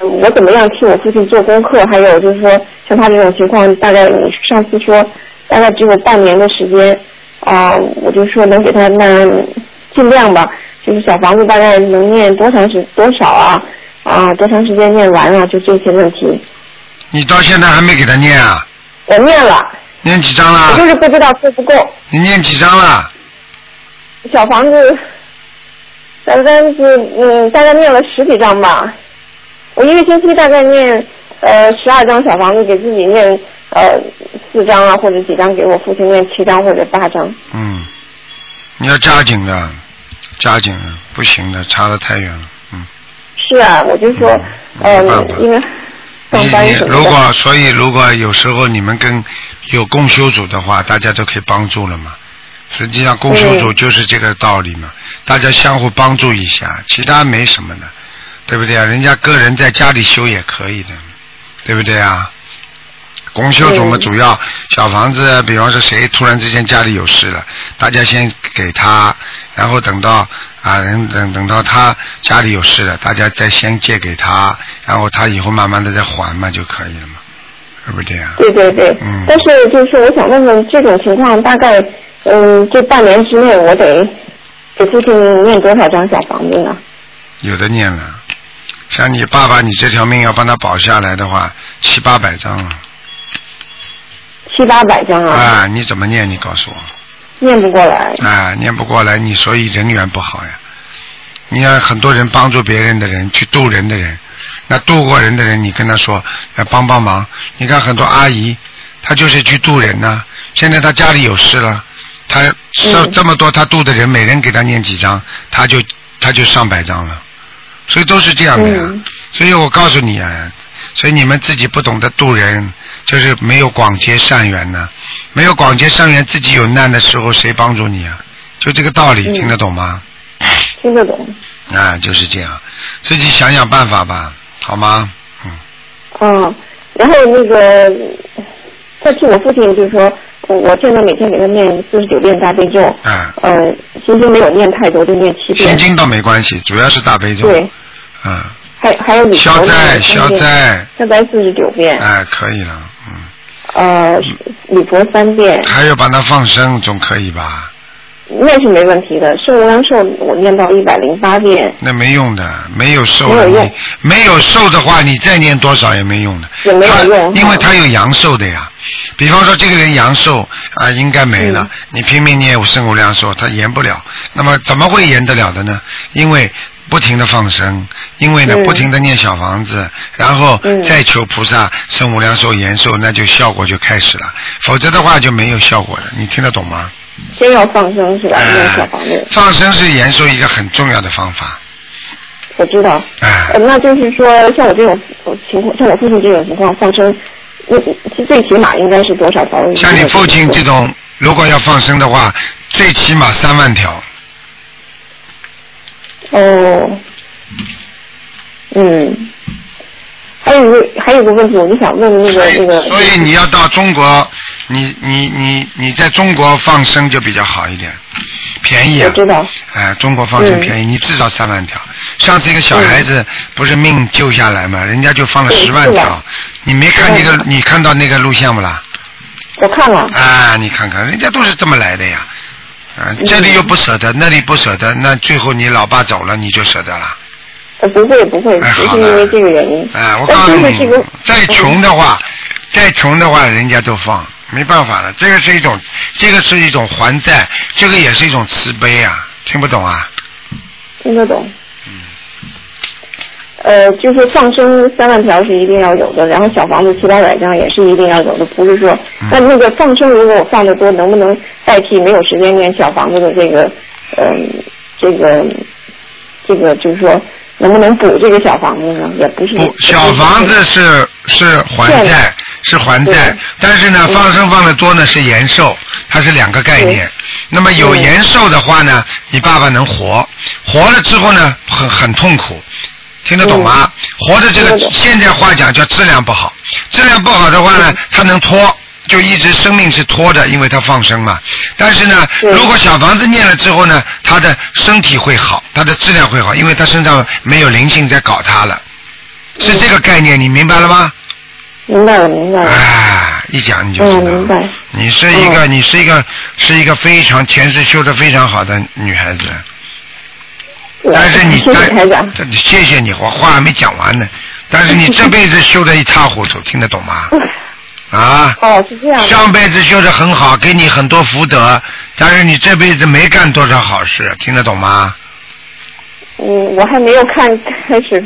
G: 我怎么样替我父亲做功课？还有就是说，像他这种情况，大概你上次说大概只有半年的时间，啊、我就说能给他那尽量吧，就是小房子大概能念多长时多少啊？啊，多长时间念完啊？就这些问题，
B: 你到现在还没给他念啊？
G: 我念了，
B: 念几张了
G: 我就？是不知道够不够。
B: 你念几张了？
G: 小房子，小房子，嗯，大概念了十几张吧。我一个星期大概念呃十二张小房子，给自己念呃四张啊，或者几张给我父亲念七张或者八张。
B: 嗯，你要加紧的，加紧了，不行的，差的太远了。嗯，
G: 是啊，我就说，呃
B: 没办法，
G: 因为上班
B: 你
G: 什么的。
B: 如果所以如果有时候你们跟有共修组的话，大家都可以帮助了嘛。实际上共修组
G: 嗯
B: 就是这个道理嘛，大家相互帮助一下，其他没什么的，对不对啊？人家个人在家里修也可以的，对不对啊？共修组嘛，
G: 嗯
B: 主要？小房子，比方说谁突然之间家里有事了，大家先给他，然后等到啊，等等等到他家里有事了，大家再先借给他，然后他以后慢慢的再还嘛就可以了嘛，是不是这样？
G: 对对对，
B: 嗯。
G: 但是就是我想问问，这种情况大概，嗯，这半年之内我得给父亲念多少张小房子呢？
B: 有的念了，像你爸爸，你这条命要帮他保下来的话，七八百张了，
G: 七八百张啊，
B: 啊，你怎么念？你告诉我。
G: 念不过来。
B: 啊，念不过来，你所以人缘不好呀。你看很多人帮助别人的人，去渡人的人，那渡过人的人，你跟他说来帮帮忙。你看很多阿姨，她就是去渡人呐、现在她家里有事了，她收
G: 嗯
B: 这么多，她渡的人，每人给她念几张，她就她就上百张了。所以都是这样的呀。
G: 嗯
B: 所以我告诉你啊，所以你们自己不懂得度人，就是没有广结善缘呢。没有广结善缘，自己有难的时候，谁帮助你啊？就这个道理，
G: 嗯
B: 听得懂吗？
G: 听得懂。
B: 啊，就是这样，自己想想办法吧，好吗？嗯，
G: 嗯，然后那个再替我父亲就是说，我现在每天给他念四十九遍大悲咒，
B: 啊，
G: 呃，心经没有念太多，就念七遍。
B: 心经倒没关系，主要是大悲咒。
G: 对，
B: 啊，
G: 还还有礼佛
B: 消灾消灾，
G: 消灾四十九遍，
B: 哎，可以了，嗯，
G: 呃，礼佛三遍，
B: 还有把它放生，总可以吧？
G: 那是没问题的。圣无量寿我念到一百零八遍，
B: 那没用的，没有寿的，
G: 没有用
B: 没有寿的话，你再念多少也没用的。
G: 也没有
B: 他
G: 用
B: 因为
G: 哈
B: 他有阳寿的呀。比方说，这个人阳寿啊，应该没了，
G: 嗯
B: 你拼命念圣无量寿，他延不了。那么怎么会延得了的呢？因为不停的放生，因为呢、
G: 嗯
B: 不停的念小房子，然后
G: 嗯
B: 再求菩萨生无量寿延寿，那就效果就开始了。否则的话就没有效果了。你听得懂吗？
G: 先要放生是吧？念小
B: 哎
G: 房子，
B: 放生是延寿一个很重要的方法。
G: 我知道。
B: 哎
G: 呃，那就是说，像我这种情况，像我父亲这种情况放生，那最起码应该是多少条？
B: 像你父亲这种，如果要放生的话，最起码三万条。
G: 哦，嗯。还有一个还有一个问题，我就想问那个那个。
B: 所以你要到中国，你你你你在中国放生就比较好一点，便宜啊。
G: 我知道。
B: 哎，中国放生便宜，你至少三万条。上次一个小孩子不是命救下来嘛，人家就放了十万条。你没看那个？你看到那个录像不啦？
G: 我看了。
B: 啊，你看看，人家都是这么来的呀。啊，这里又不舍得，那里不舍得，那最后你老爸走了，你就舍得了。
G: 呃，不会不会，不是因为这个原因。
B: 哎，我告诉你，再穷的话，再穷的话，人家都放，没办法了。这个是一种，这个是一种还债，这个也是一种慈悲啊，听不懂啊？
G: 听得懂。嗯。呃，就是放生三万条是一定要有的，然后小房子七八百张也是一定要有的，不是说，那那个放生如果我放的多，能不能代替没有时间念小房子的这个，嗯，这个，这个就是说。能不能补这个小房子呢？也不是。
B: 补小房子是是还债，是还债。但是呢，放生放的多呢是延寿，它是两个概念。那么有延寿的话呢，你爸爸能活，活了之后呢，很很痛苦，听得懂吗？活着这个现在话讲叫质量不好，质量不好的话呢，它能拖。就一直生命是拖着，因为他放生嘛。但是呢，如果小房子念了之后呢，他的身体会好，他的质量会好，因为他身上没有灵性在搞他了，是这个概念，你明白了吗？
G: 明白了，明白了。
B: 哎，一讲你就知道。
G: 明白。
B: 你是一个，你是一个，是一个非常前世修的非常好的女孩子。但是你，但谢谢你，我话还没讲完呢。但是你这辈子修的一塌糊涂，听得懂吗？啊！
G: 哦，是这样。
B: 上辈子修的很好，给你很多福德，但是你这辈子没干多少好事，听得懂吗？
G: 嗯，我还没有看开始，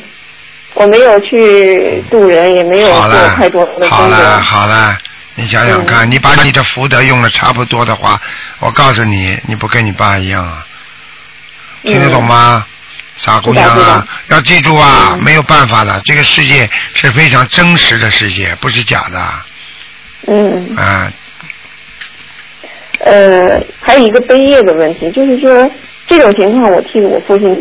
G: 我没有去渡人，也没有做太多的
B: 好了好了，你想想看，你把你的福德用的差不多的话，我告诉你，你不跟你爸一样啊？听得懂吗？傻姑娘啊，要记住啊，没有办法的，这个世界是非常真实的世界，不是假的。
G: 嗯
B: 啊，
G: 呃，还有一个背业的问题，就是说这种情况，我替我父亲，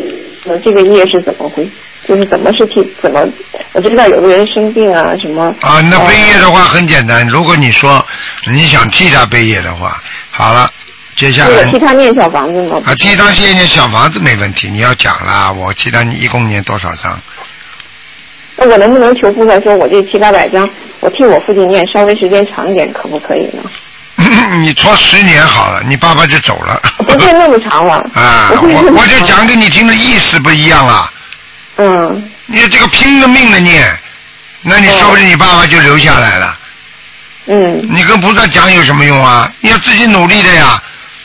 G: 这个业是怎么回？就是怎么是替怎么？我知道有个人生病啊，什么？
B: 啊，那背业的话很简单，如果你说你想替他背业的话，好了，接下来
G: 替他念小房子吗？
B: 啊，替他念念小房子没问题，你要讲了，我替他你一共念多少张？
G: 那我能不能求菩萨说，我这七八百张，我替我父亲念，稍微时间长一点，可不可以呢？
B: 你拖十年好了，你爸爸就走了。
G: 不会那么长了。
B: 啊，我我就讲给你听的意思不一样了。
G: 嗯。
B: 你这个拼了命的念，那你说不定你爸爸就留下来了。
G: 嗯。
B: 你跟菩萨讲有什么用啊？你要自己努力的呀，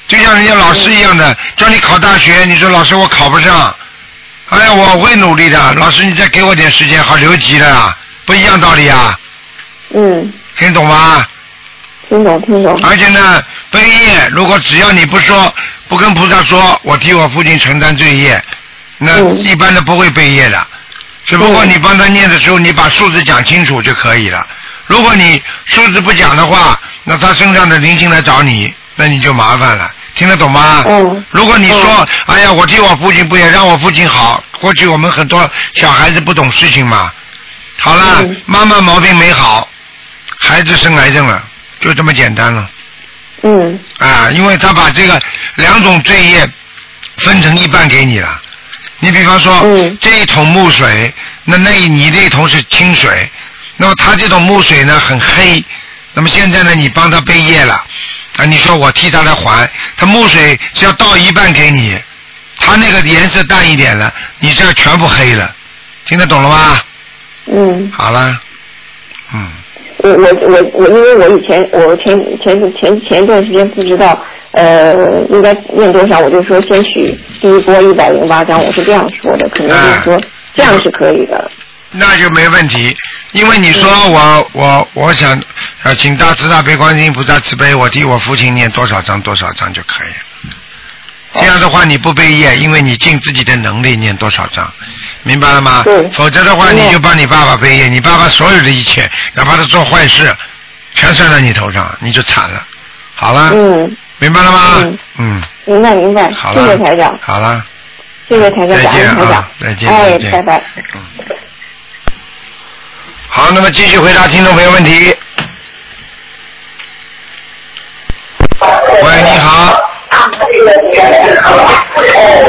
B: 就像人家老师一样的，叫你考大学，你说老师我考不上。哎呀，我会努力的，老师，你再给我点时间，好留级的，不一样道理啊。
G: 嗯。
B: 听懂吗？
G: 听懂，听懂。
B: 而且呢，背业，如果只要你不说，不跟菩萨说，我替我父亲承担罪业，那一般的不会背业的。只不过你帮他念的时候，你把数字讲清楚就可以了。如果你数字不讲的话，那他身上的灵性来找你，那你就麻烦了。听得懂吗？
G: 嗯。
B: 如果你说，哎呀，我替我父亲不也让我父亲好？过去我们很多小孩子不懂事情嘛。好了，妈妈毛病没好，孩子生癌症了，就这么简单了。
G: 嗯。
B: 啊，因为他把这个两种罪业分成一半给你了。你比方说，这一桶木水，那那你这一桶是清水，那么他这桶木水呢很黑，那么现在呢你帮他背业了。啊，你说我替他来还，他木水只要倒一半给你，他那个颜色淡一点了，你这全部黑了，听得懂了吗？
G: 嗯。
B: 好了，嗯。
G: 我我我我，因为我以前我前前前前一段时间不知道，呃，应该念多少，我就说先许第一波一百零八张，我是这样说的，可能就是说这样是可以的。
B: 那就没问题，因为你说我我我想呃，请大慈大悲观世音菩萨慈悲，我替我父亲念多少章多少章就可以了。这样的话你不背业，因为你尽自己的能力念多少章，明白了吗？否则的话你就帮你爸爸背业，你爸爸所有的一切，哪怕他做坏事，全算在你头上，你就惨了。好了。
G: 嗯。
B: 明白了吗？
G: 嗯。明白明白。
B: 好
G: 了。谢谢台长。
B: 好了。
G: 谢谢台长，
B: 再见
G: 感恩台长
B: 啊，再见
G: 哎拜拜。
B: 好，那么继续回答听众朋友问题。喂，你好，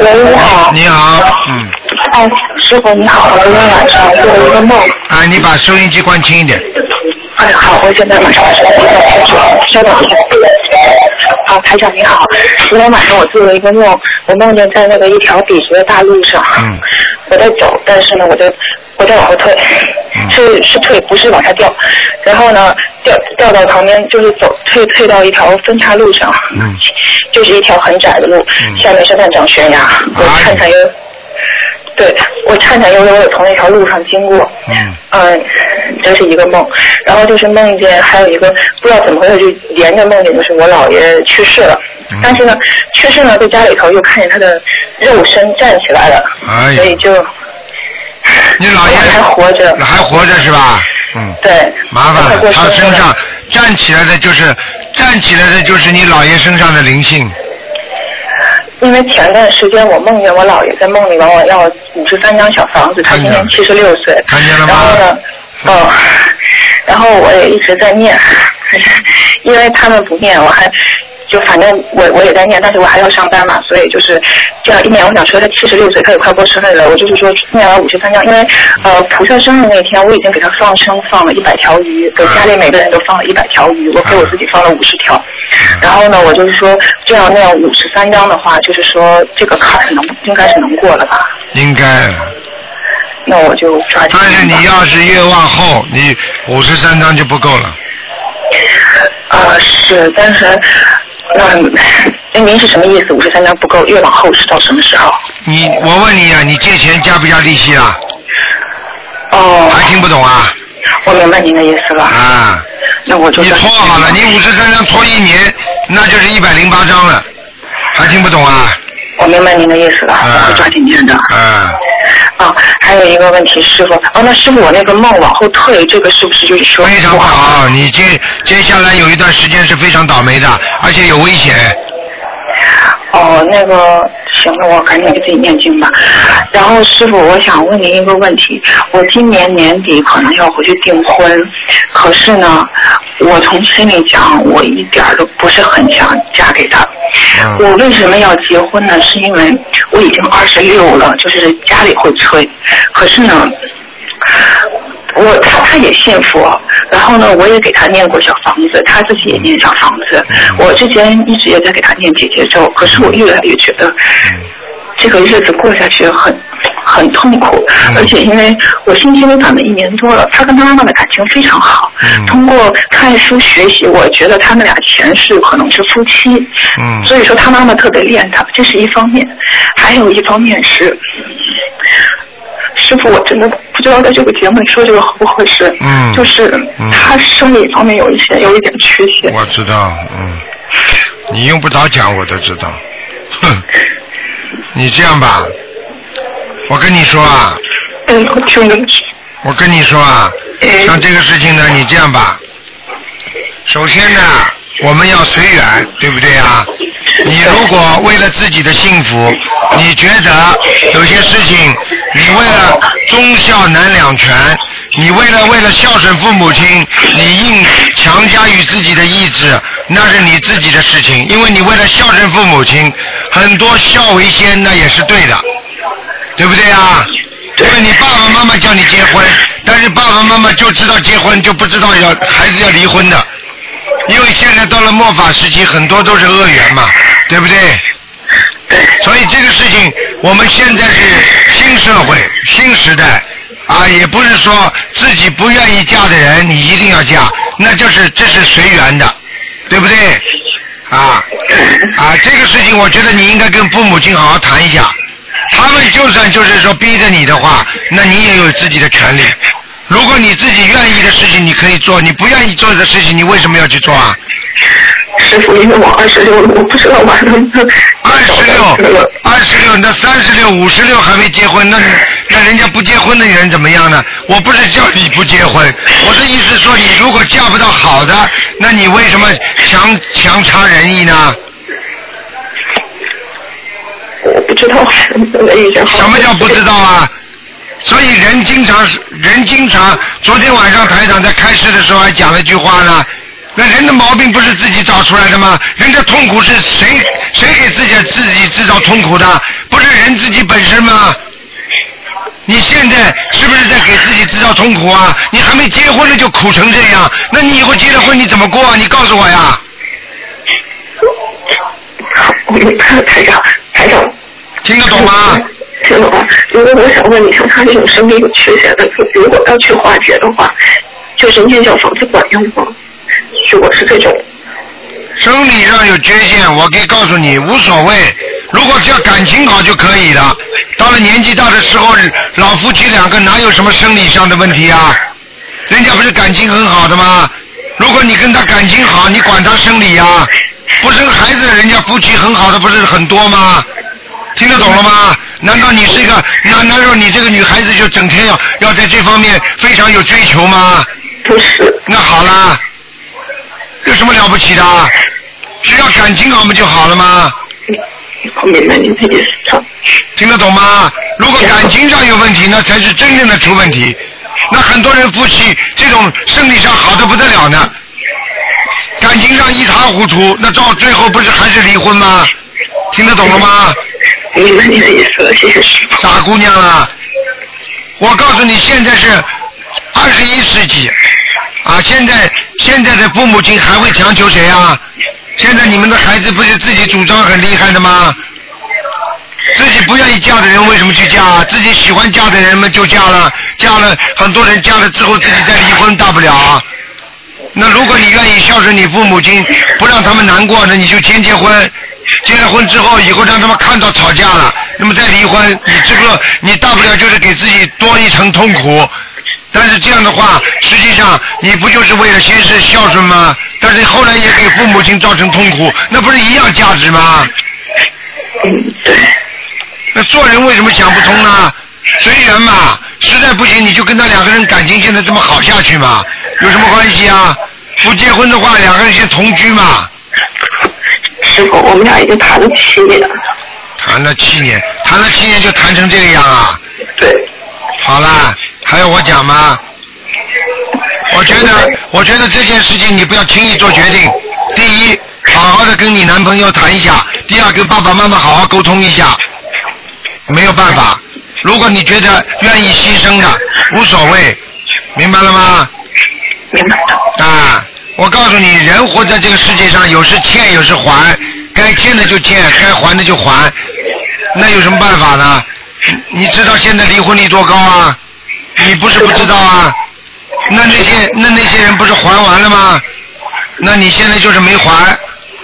F: 喂，你好，
B: 你好，嗯，
F: 哎，师傅你好，我昨天晚上做了一个梦，
B: 啊，你把收音机关轻一点。
F: 哎，好，我现在马上把手机关开始，稍等一下。好，台长你好，昨天晚上我做了一个梦，我梦见在那个一条笔直的大路上，
B: 嗯
F: 我在走，但是呢，我在我再往后退，
B: 嗯。
F: 是是退，不是往下掉。然后呢，掉掉到旁边，就是走退退到一条分岔路上，
B: 嗯。
F: 就是一条很窄的路，
B: 嗯。
F: 下面是万丈悬崖，我
B: 哎
F: 颤颤悠，对我颤颤悠悠的从那条路上经过，
B: 嗯。
F: 嗯，这是一个梦，然后就是梦见还有一个不知道怎么回事，就连着梦见就是我姥爷去世了，
B: 嗯。
F: 但是呢，去世呢在家里头又看见他的肉身站起来了，
B: 哎
F: 所以就
B: 你姥爷
F: 还活着，
B: 还活着是吧？嗯，
F: 对，
B: 麻烦了，他身上站起来的就是站起来的就是你姥爷身上的灵性。
F: 因为前段时间我梦见我姥爷在梦里问我要五十三张小房子，他今年七十六岁，
B: 看见了吗？
F: 然后呢，哦，然后我也一直在念，因为他们不念，我还就反正我我也在念，但是我还要上班嘛，所以就是这样一年，我想说他七十六岁，他也快过生日了，我就是说念完五十三张，因为呃菩萨生日那天我已经给他放生放了一百条鱼，给家里每个人都放了一百条鱼，我给我自己放了五十条。然后呢，我就是说这样念五十三章的话，就是说这个坎儿能应该是能过了吧？
B: 应该，
F: 那我就抓紧
B: 但是。你要是越往后，你五十三张就不够了。
F: 呃是，但是嗯，那您是什么意思？五十三张不够，越往后是到什么时候？
B: 你我问你啊，你借钱加不加利息啊？
F: 哦，
B: 还听不懂啊？
F: 我明白您的意思了。
B: 啊，
F: 那我就
B: 你拖好了，你五十三张拖一年，那就是一百零八张了，还听不懂啊？
F: 我明白您的意思了，
B: 啊
F: 我会抓紧念的。
B: 嗯，
F: 啊，还有一个问题，师傅，哦，那师傅，我那个梦往后退，这个是不是就是说
B: 非常不好，你接接下来有一段时间是非常倒霉的，而且有危险。
F: 哦，那个行了，我赶紧给自己念经吧。然后师傅，我想问您一个问题，我今年年底可能要回去订婚，可是呢，我从心里讲，我一点儿都不是很想嫁给他。
B: 嗯
F: 我为什么要结婚呢？是因为我已经二十六了，就是家里会催，可是呢。我他他也信佛，然后呢，我也给他念过小房子，他自己也念小房子。我之前一直也在给他念姐姐咒，可是我越来越觉得这个日子过下去很很痛苦，
B: 嗯
F: 而且因为我信心灵法门一年多了，他跟他妈妈的感情非常好。
B: 嗯
F: 通过看书学习，我觉得他们俩前世可能是夫妻。
B: 嗯
F: 所以说他妈妈特别恋他，这是一方面，还有一方面是。师傅，我真的不知道在这个节目里说这个合不合适。
B: 嗯
F: 就是
B: 嗯
F: 他生理方面有一些有一点缺陷。
B: 我知道，嗯，你用不着讲，我都知道。哼，你这样吧，我跟你说啊，
F: 嗯，我听进去。
B: 我跟你说啊，
F: 嗯
B: 像这个事情呢，你这样吧，首先呢，我们要随缘，对不对啊？你如果为了自己的幸福，你觉得有些事情，你为了忠孝难两全，你为了为了孝顺父母亲，你硬强加于自己的意志，那是你自己的事情，因为你为了孝顺父母亲，很多孝为先，那也是对的，对不对啊？因为你爸爸妈妈叫你结婚，但是爸爸妈妈就知道结婚，就不知道要孩子要离婚的。因为现在到了末法时期，很多都是恶缘嘛，对不对？所以这个事情，我们现在是新社会、新时代啊，也不是说自己不愿意嫁的人你一定要嫁，那就是这是随缘的，对不对？啊啊，这个事情我觉得你应该跟父母亲好好谈一下。他们就算就是说逼着你的话，那你也有自己的权利。如果你自己愿意的事情你可以做，你不愿意做的事情你为什么要去做啊？
F: 师傅，因为我二十六了，我不知道我还能不能
B: 二十六，二十六，那三十六、五十六还没结婚，那那人家不结婚的人怎么样呢？我不是叫你不结婚，我的意思说，你如果嫁不到好的，那你为什么强强差人意呢？
F: 我不知道我一直
B: 什么叫不知道啊？所以人经常是人经常，昨天晚上台长在开示的时候还讲了一句话呢。那人的毛病不是自己找出来的吗？人的痛苦是谁谁给自己自己制造痛苦的？不是人自己本身吗？你现在是不是在给自己制造痛苦啊？你还没结婚呢就苦成这样，那你以后结了婚你怎么过啊？你告诉我呀。
F: 台长，台长。
B: 听得懂吗？
F: 听得懂了。如果我想问你，像他这种生命有缺陷的，如果要去化解的话，就是念小房子管用吗？如果是这种。
B: 生理上有缺陷，我可以告诉你，无所谓。如果只要感情好就可以了。到了年纪大的时候，老夫妻两个哪有什么生理上的问题啊？人家不是感情很好的吗？如果你跟他感情好，你管他生理呀？不生孩子，人家夫妻很好的不是很多吗？听得懂了吗？难道你是一个？难难道你这个女孩子就整天要要在这方面非常有追求吗？
F: 不是。
B: 那好啦，有什么了不起的？只要感情好不就好了吗？
F: 我明白您的意思。
B: 听得懂吗？如果感情上有问题，那才是真正的出问题。那很多人夫妻这种生理上好的不得了呢，感情上一塌糊涂，那到最后不是还是离婚吗？听得懂了吗？
F: 明白你的意思了，谢谢师傅。
B: 傻姑娘啊！我告诉你，现在是二十一世纪啊！现在现在的父母亲还会强求谁啊？现在你们的孩子不是自己主张很厉害的吗？自己不愿意嫁的人为什么去嫁？啊自己喜欢嫁的人们就嫁了，嫁了很多人嫁了之后自己再离婚大不了啊。那如果你愿意孝顺你父母亲，不让他们难过，那你就先结婚。结了婚之后，以后让他们看到吵架了，那么再离婚，你这个你大不了就是给自己多一层痛苦。但是这样的话，实际上你不就是为了先是孝顺吗？但是后来也给父母亲造成痛苦，那不是一样价值吗？
F: 嗯，对。
B: 那做人为什么想不通呢？随缘嘛，实在不行你就跟他两个人感情现在这么好下去嘛，有什么关系啊？不结婚的话，两个人先同居嘛。
F: 师傅，我们俩已经谈了七年了。
B: 谈了七年，谈了七年就谈成这个样啊？
F: 对。
B: 好啦，还要我讲吗？我觉得，我觉得这件事情你不要轻易做决定。第一，好好的跟你男朋友谈一下；第二，跟爸爸妈妈好好沟通一下。没有办法，如果你觉得愿意牺牲的，无所谓，明白了吗？
F: 明白了。
B: 啊，我告诉你，人活在这个世界上，有时欠，有时还，该欠的就欠，该还的就还，那有什么办法呢？你知道现在离婚率多高啊？你不是不知道啊？那那些那那些人不是还完了吗？那你现在就是没还，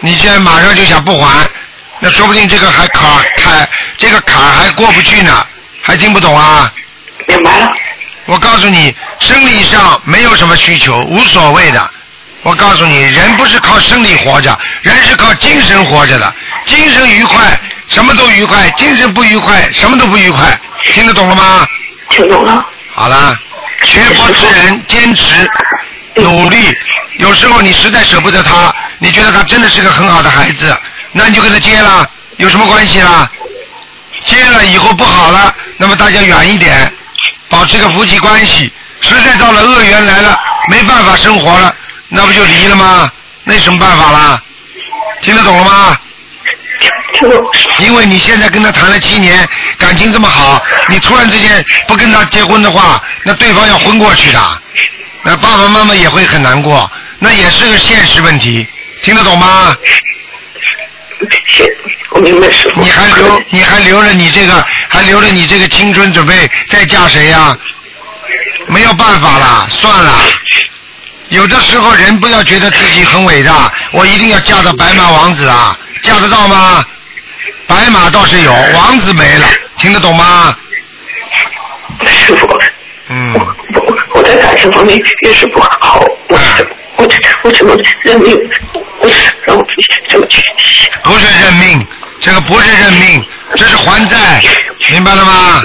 B: 你现在马上就想不还，那说不定这个还坎坎这个坎还过不去呢，还听不懂啊？
F: 明白了。
B: 我告诉你，生理上没有什么需求，无所谓的。我告诉你，人不是靠生理活着，人是靠精神活着的。精神愉快，什么都愉快；精神不愉快，什么都不愉快。听得懂了吗？
F: 听懂了。
B: 好啦，学佛之人坚持努力，有时候你实在舍不得他，你觉得他真的是个很好的孩子，那你就跟他结了，有什么关系啦？结了以后不好了，那么大家远一点，保持个夫妻关系。实在到了恶缘来了，没办法生活了，那不就离了吗？那有什么办法啦？听得懂了吗？因为你现在跟他谈了七年，感情这么好，你突然之间不跟他结婚的话，那对方要昏过去的，那爸爸妈妈也会很难过，那也是个现实问题，听得懂吗？
F: 我明白。
B: 你还留 你还留着你这个，还留着你这个青春，准备再嫁谁呀、没有办法了，算了。有的时候人不要觉得自己很伟大，我一定要嫁到白马王子啊，嫁得到吗？白马倒是有，王子没了，听得懂吗？
F: 师傅，
B: 嗯，
F: 我我在感情方面越是不好，我我我怎么认命，我让我自己这么去。
B: 不是认命，这个不是认命，这是还债，明白了吗？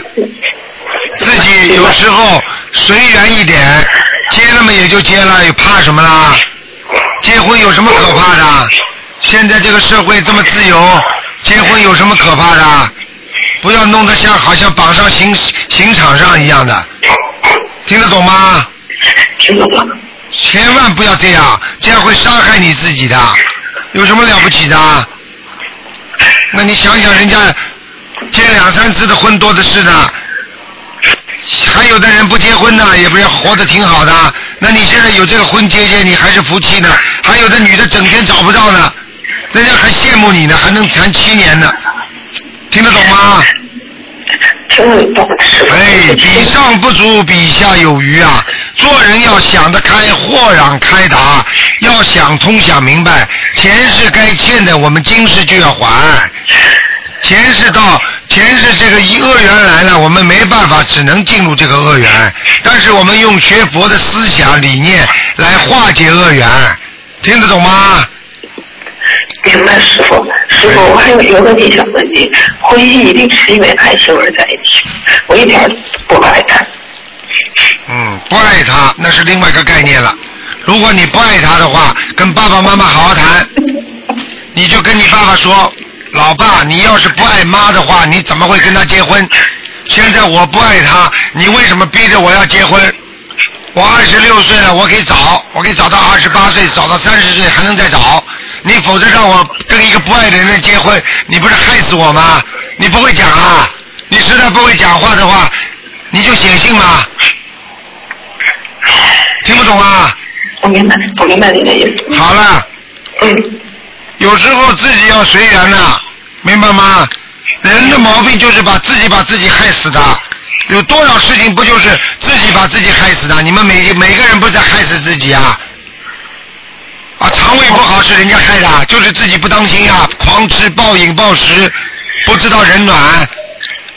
B: 自己有时候随缘一点，结了嘛也就结了，又怕什么啦？结婚有什么可怕的？现在这个社会这么自由，结婚有什么可怕的？不要弄得像好像绑上刑刑场上一样的，听得懂吗？
F: 听懂了。
B: 千万不要这样，这样会伤害你自己的，有什么了不起的？那你想想，人家结两三次的婚多的是呢，还有的人不结婚呢，也不是活得挺好的。那你现在有这个婚结结，你还是夫妻呢？还有的女的整天找不到呢，人家还羡慕你呢，还能谈七年呢，听得懂吗？
F: 听得懂，
B: 哎，比上不足，比下有余啊！做人要想得开，豁然开达，要想通想明白，前世该欠的，我们今世就要还。前世到前世这个一恶缘来了，我们没办法，只能进入这个恶缘。但是我们用学佛的思想理念来化解恶缘，听得懂吗？
F: 明白，师傅。师傅，我还有一个问题想问你：婚姻一定是因为爱情而在一起？我一点儿不爱他。
B: 嗯，不爱他那是另外一个概念了。如果你不爱他的话，跟爸爸妈妈好好谈，你就跟你爸爸说，老爸，你要是不爱妈的话，你怎么会跟他结婚？现在我不爱他，你为什么逼着我要结婚？我二十六岁了，我可以找，我可以找到二十八岁，找到三十岁还能再找。你否则让我跟一个不爱的人结婚，你不是害死我吗？你不会讲啊？你实在不会讲话的话，你就写信嘛。听不懂啊？
F: 我明白，我明白你的意思。
B: 好了，
F: 嗯，
B: 有时候自己要随缘呐，明白吗？人的毛病就是把自己把自己害死的。有多少事情不就是自己把自己害死的？你们每每个人不是在害死自己啊？啊，肠胃不好是人家害的，就是自己不当心呀、狂吃暴饮暴食，不知道人暖。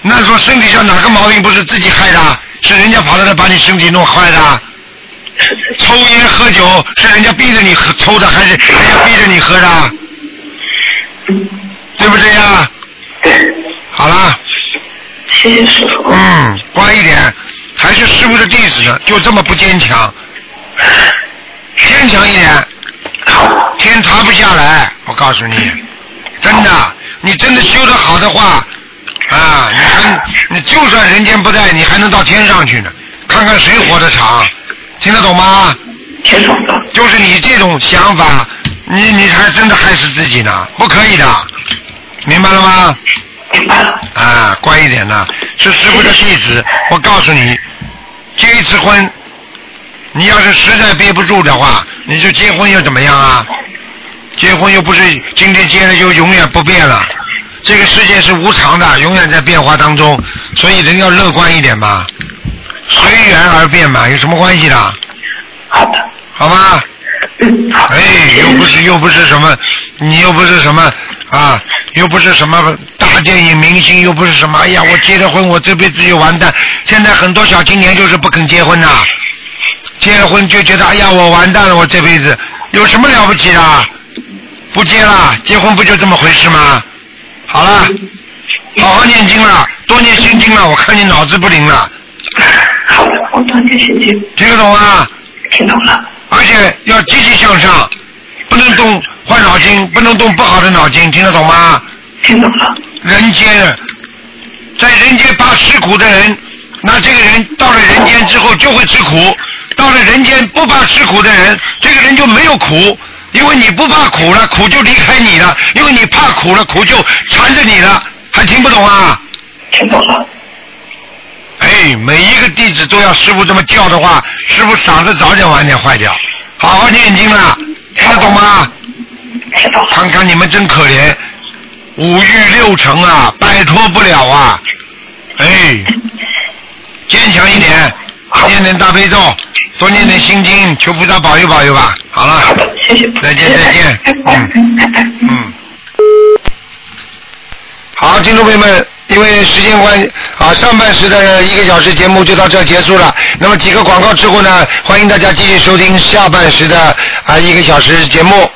B: 那说身体上哪个毛病不是自己害的？是人家跑到那把你身体弄坏的？抽烟喝酒是人家逼着你喝抽的，还是人家逼着你喝的？对不对呀？
F: 对，
B: 好啦，
F: 谢谢师傅。
B: 嗯，乖一点，还是师傅的弟子呢，就这么不坚强，坚强一点，
F: 好，
B: 天塌不下来。我告诉你，真的，你真的修得好的话，啊，你还你就算人间不在，你还能到天上去呢。看看谁活得长，听得懂吗？
F: 听懂了。
B: 就是你这种想法，你你还真的害死自己呢，不可以的，明白了吗？
F: 明白了。
B: 啊，乖一点呢，是师傅的弟子。我告诉你，结一次婚，你要是实在憋不住的话，你就结婚又怎么样啊？结婚又不是今天结了就永远不变了，这个世界是无常的，永远在变化当中，所以人要乐观一点嘛，随缘而变嘛，有什么关系的？
F: 好的。
B: 好吗？
F: 嗯，
B: 哎，又不是又不是什么，你又不是什么啊，又不是什么大电影明星，又不是什么，哎呀，我结了婚，我这辈子就完蛋。现在很多小青年就是不肯结婚呐、结了婚就觉得，哎呀，我完蛋了，我这辈子有什么了不起的？不结了，结婚不就这么回事吗？好了，好好念经了，多念心经了，我看你脑子不灵了，
F: 好的，我多念心经。
B: 听得懂吗？
F: 听懂了。
B: 而且要积极向上，不能动坏脑筋，不能动不好的脑筋，听得懂吗？
F: 听懂了。
B: 人间，在人间怕吃苦的人，那这个人到了人间之后就会吃苦；到了人间不怕吃苦的人，这个人就没有苦，因为你不怕苦了，苦就离开你了；因为你怕苦了，苦就缠着你了。还听不懂啊？
F: 听懂了。
B: 哎，每一个弟子都要师傅这么叫的话，师傅嗓子早点晚点坏掉。好好念经了，听得懂吗？
F: 听懂。
B: 看看你们真可怜，五欲六尘啊，摆脱不了啊！哎，坚强一点，念念大悲咒，多念点心经，求菩萨保佑保佑吧。好了，
F: 谢谢。
B: 再见再见嗯。嗯。好，听众朋友们，因为时间关系，啊，上半时的一个小时节目就到这结束了。那么几个广告之后呢，欢迎大家继续收听下半时的啊一个小时节目。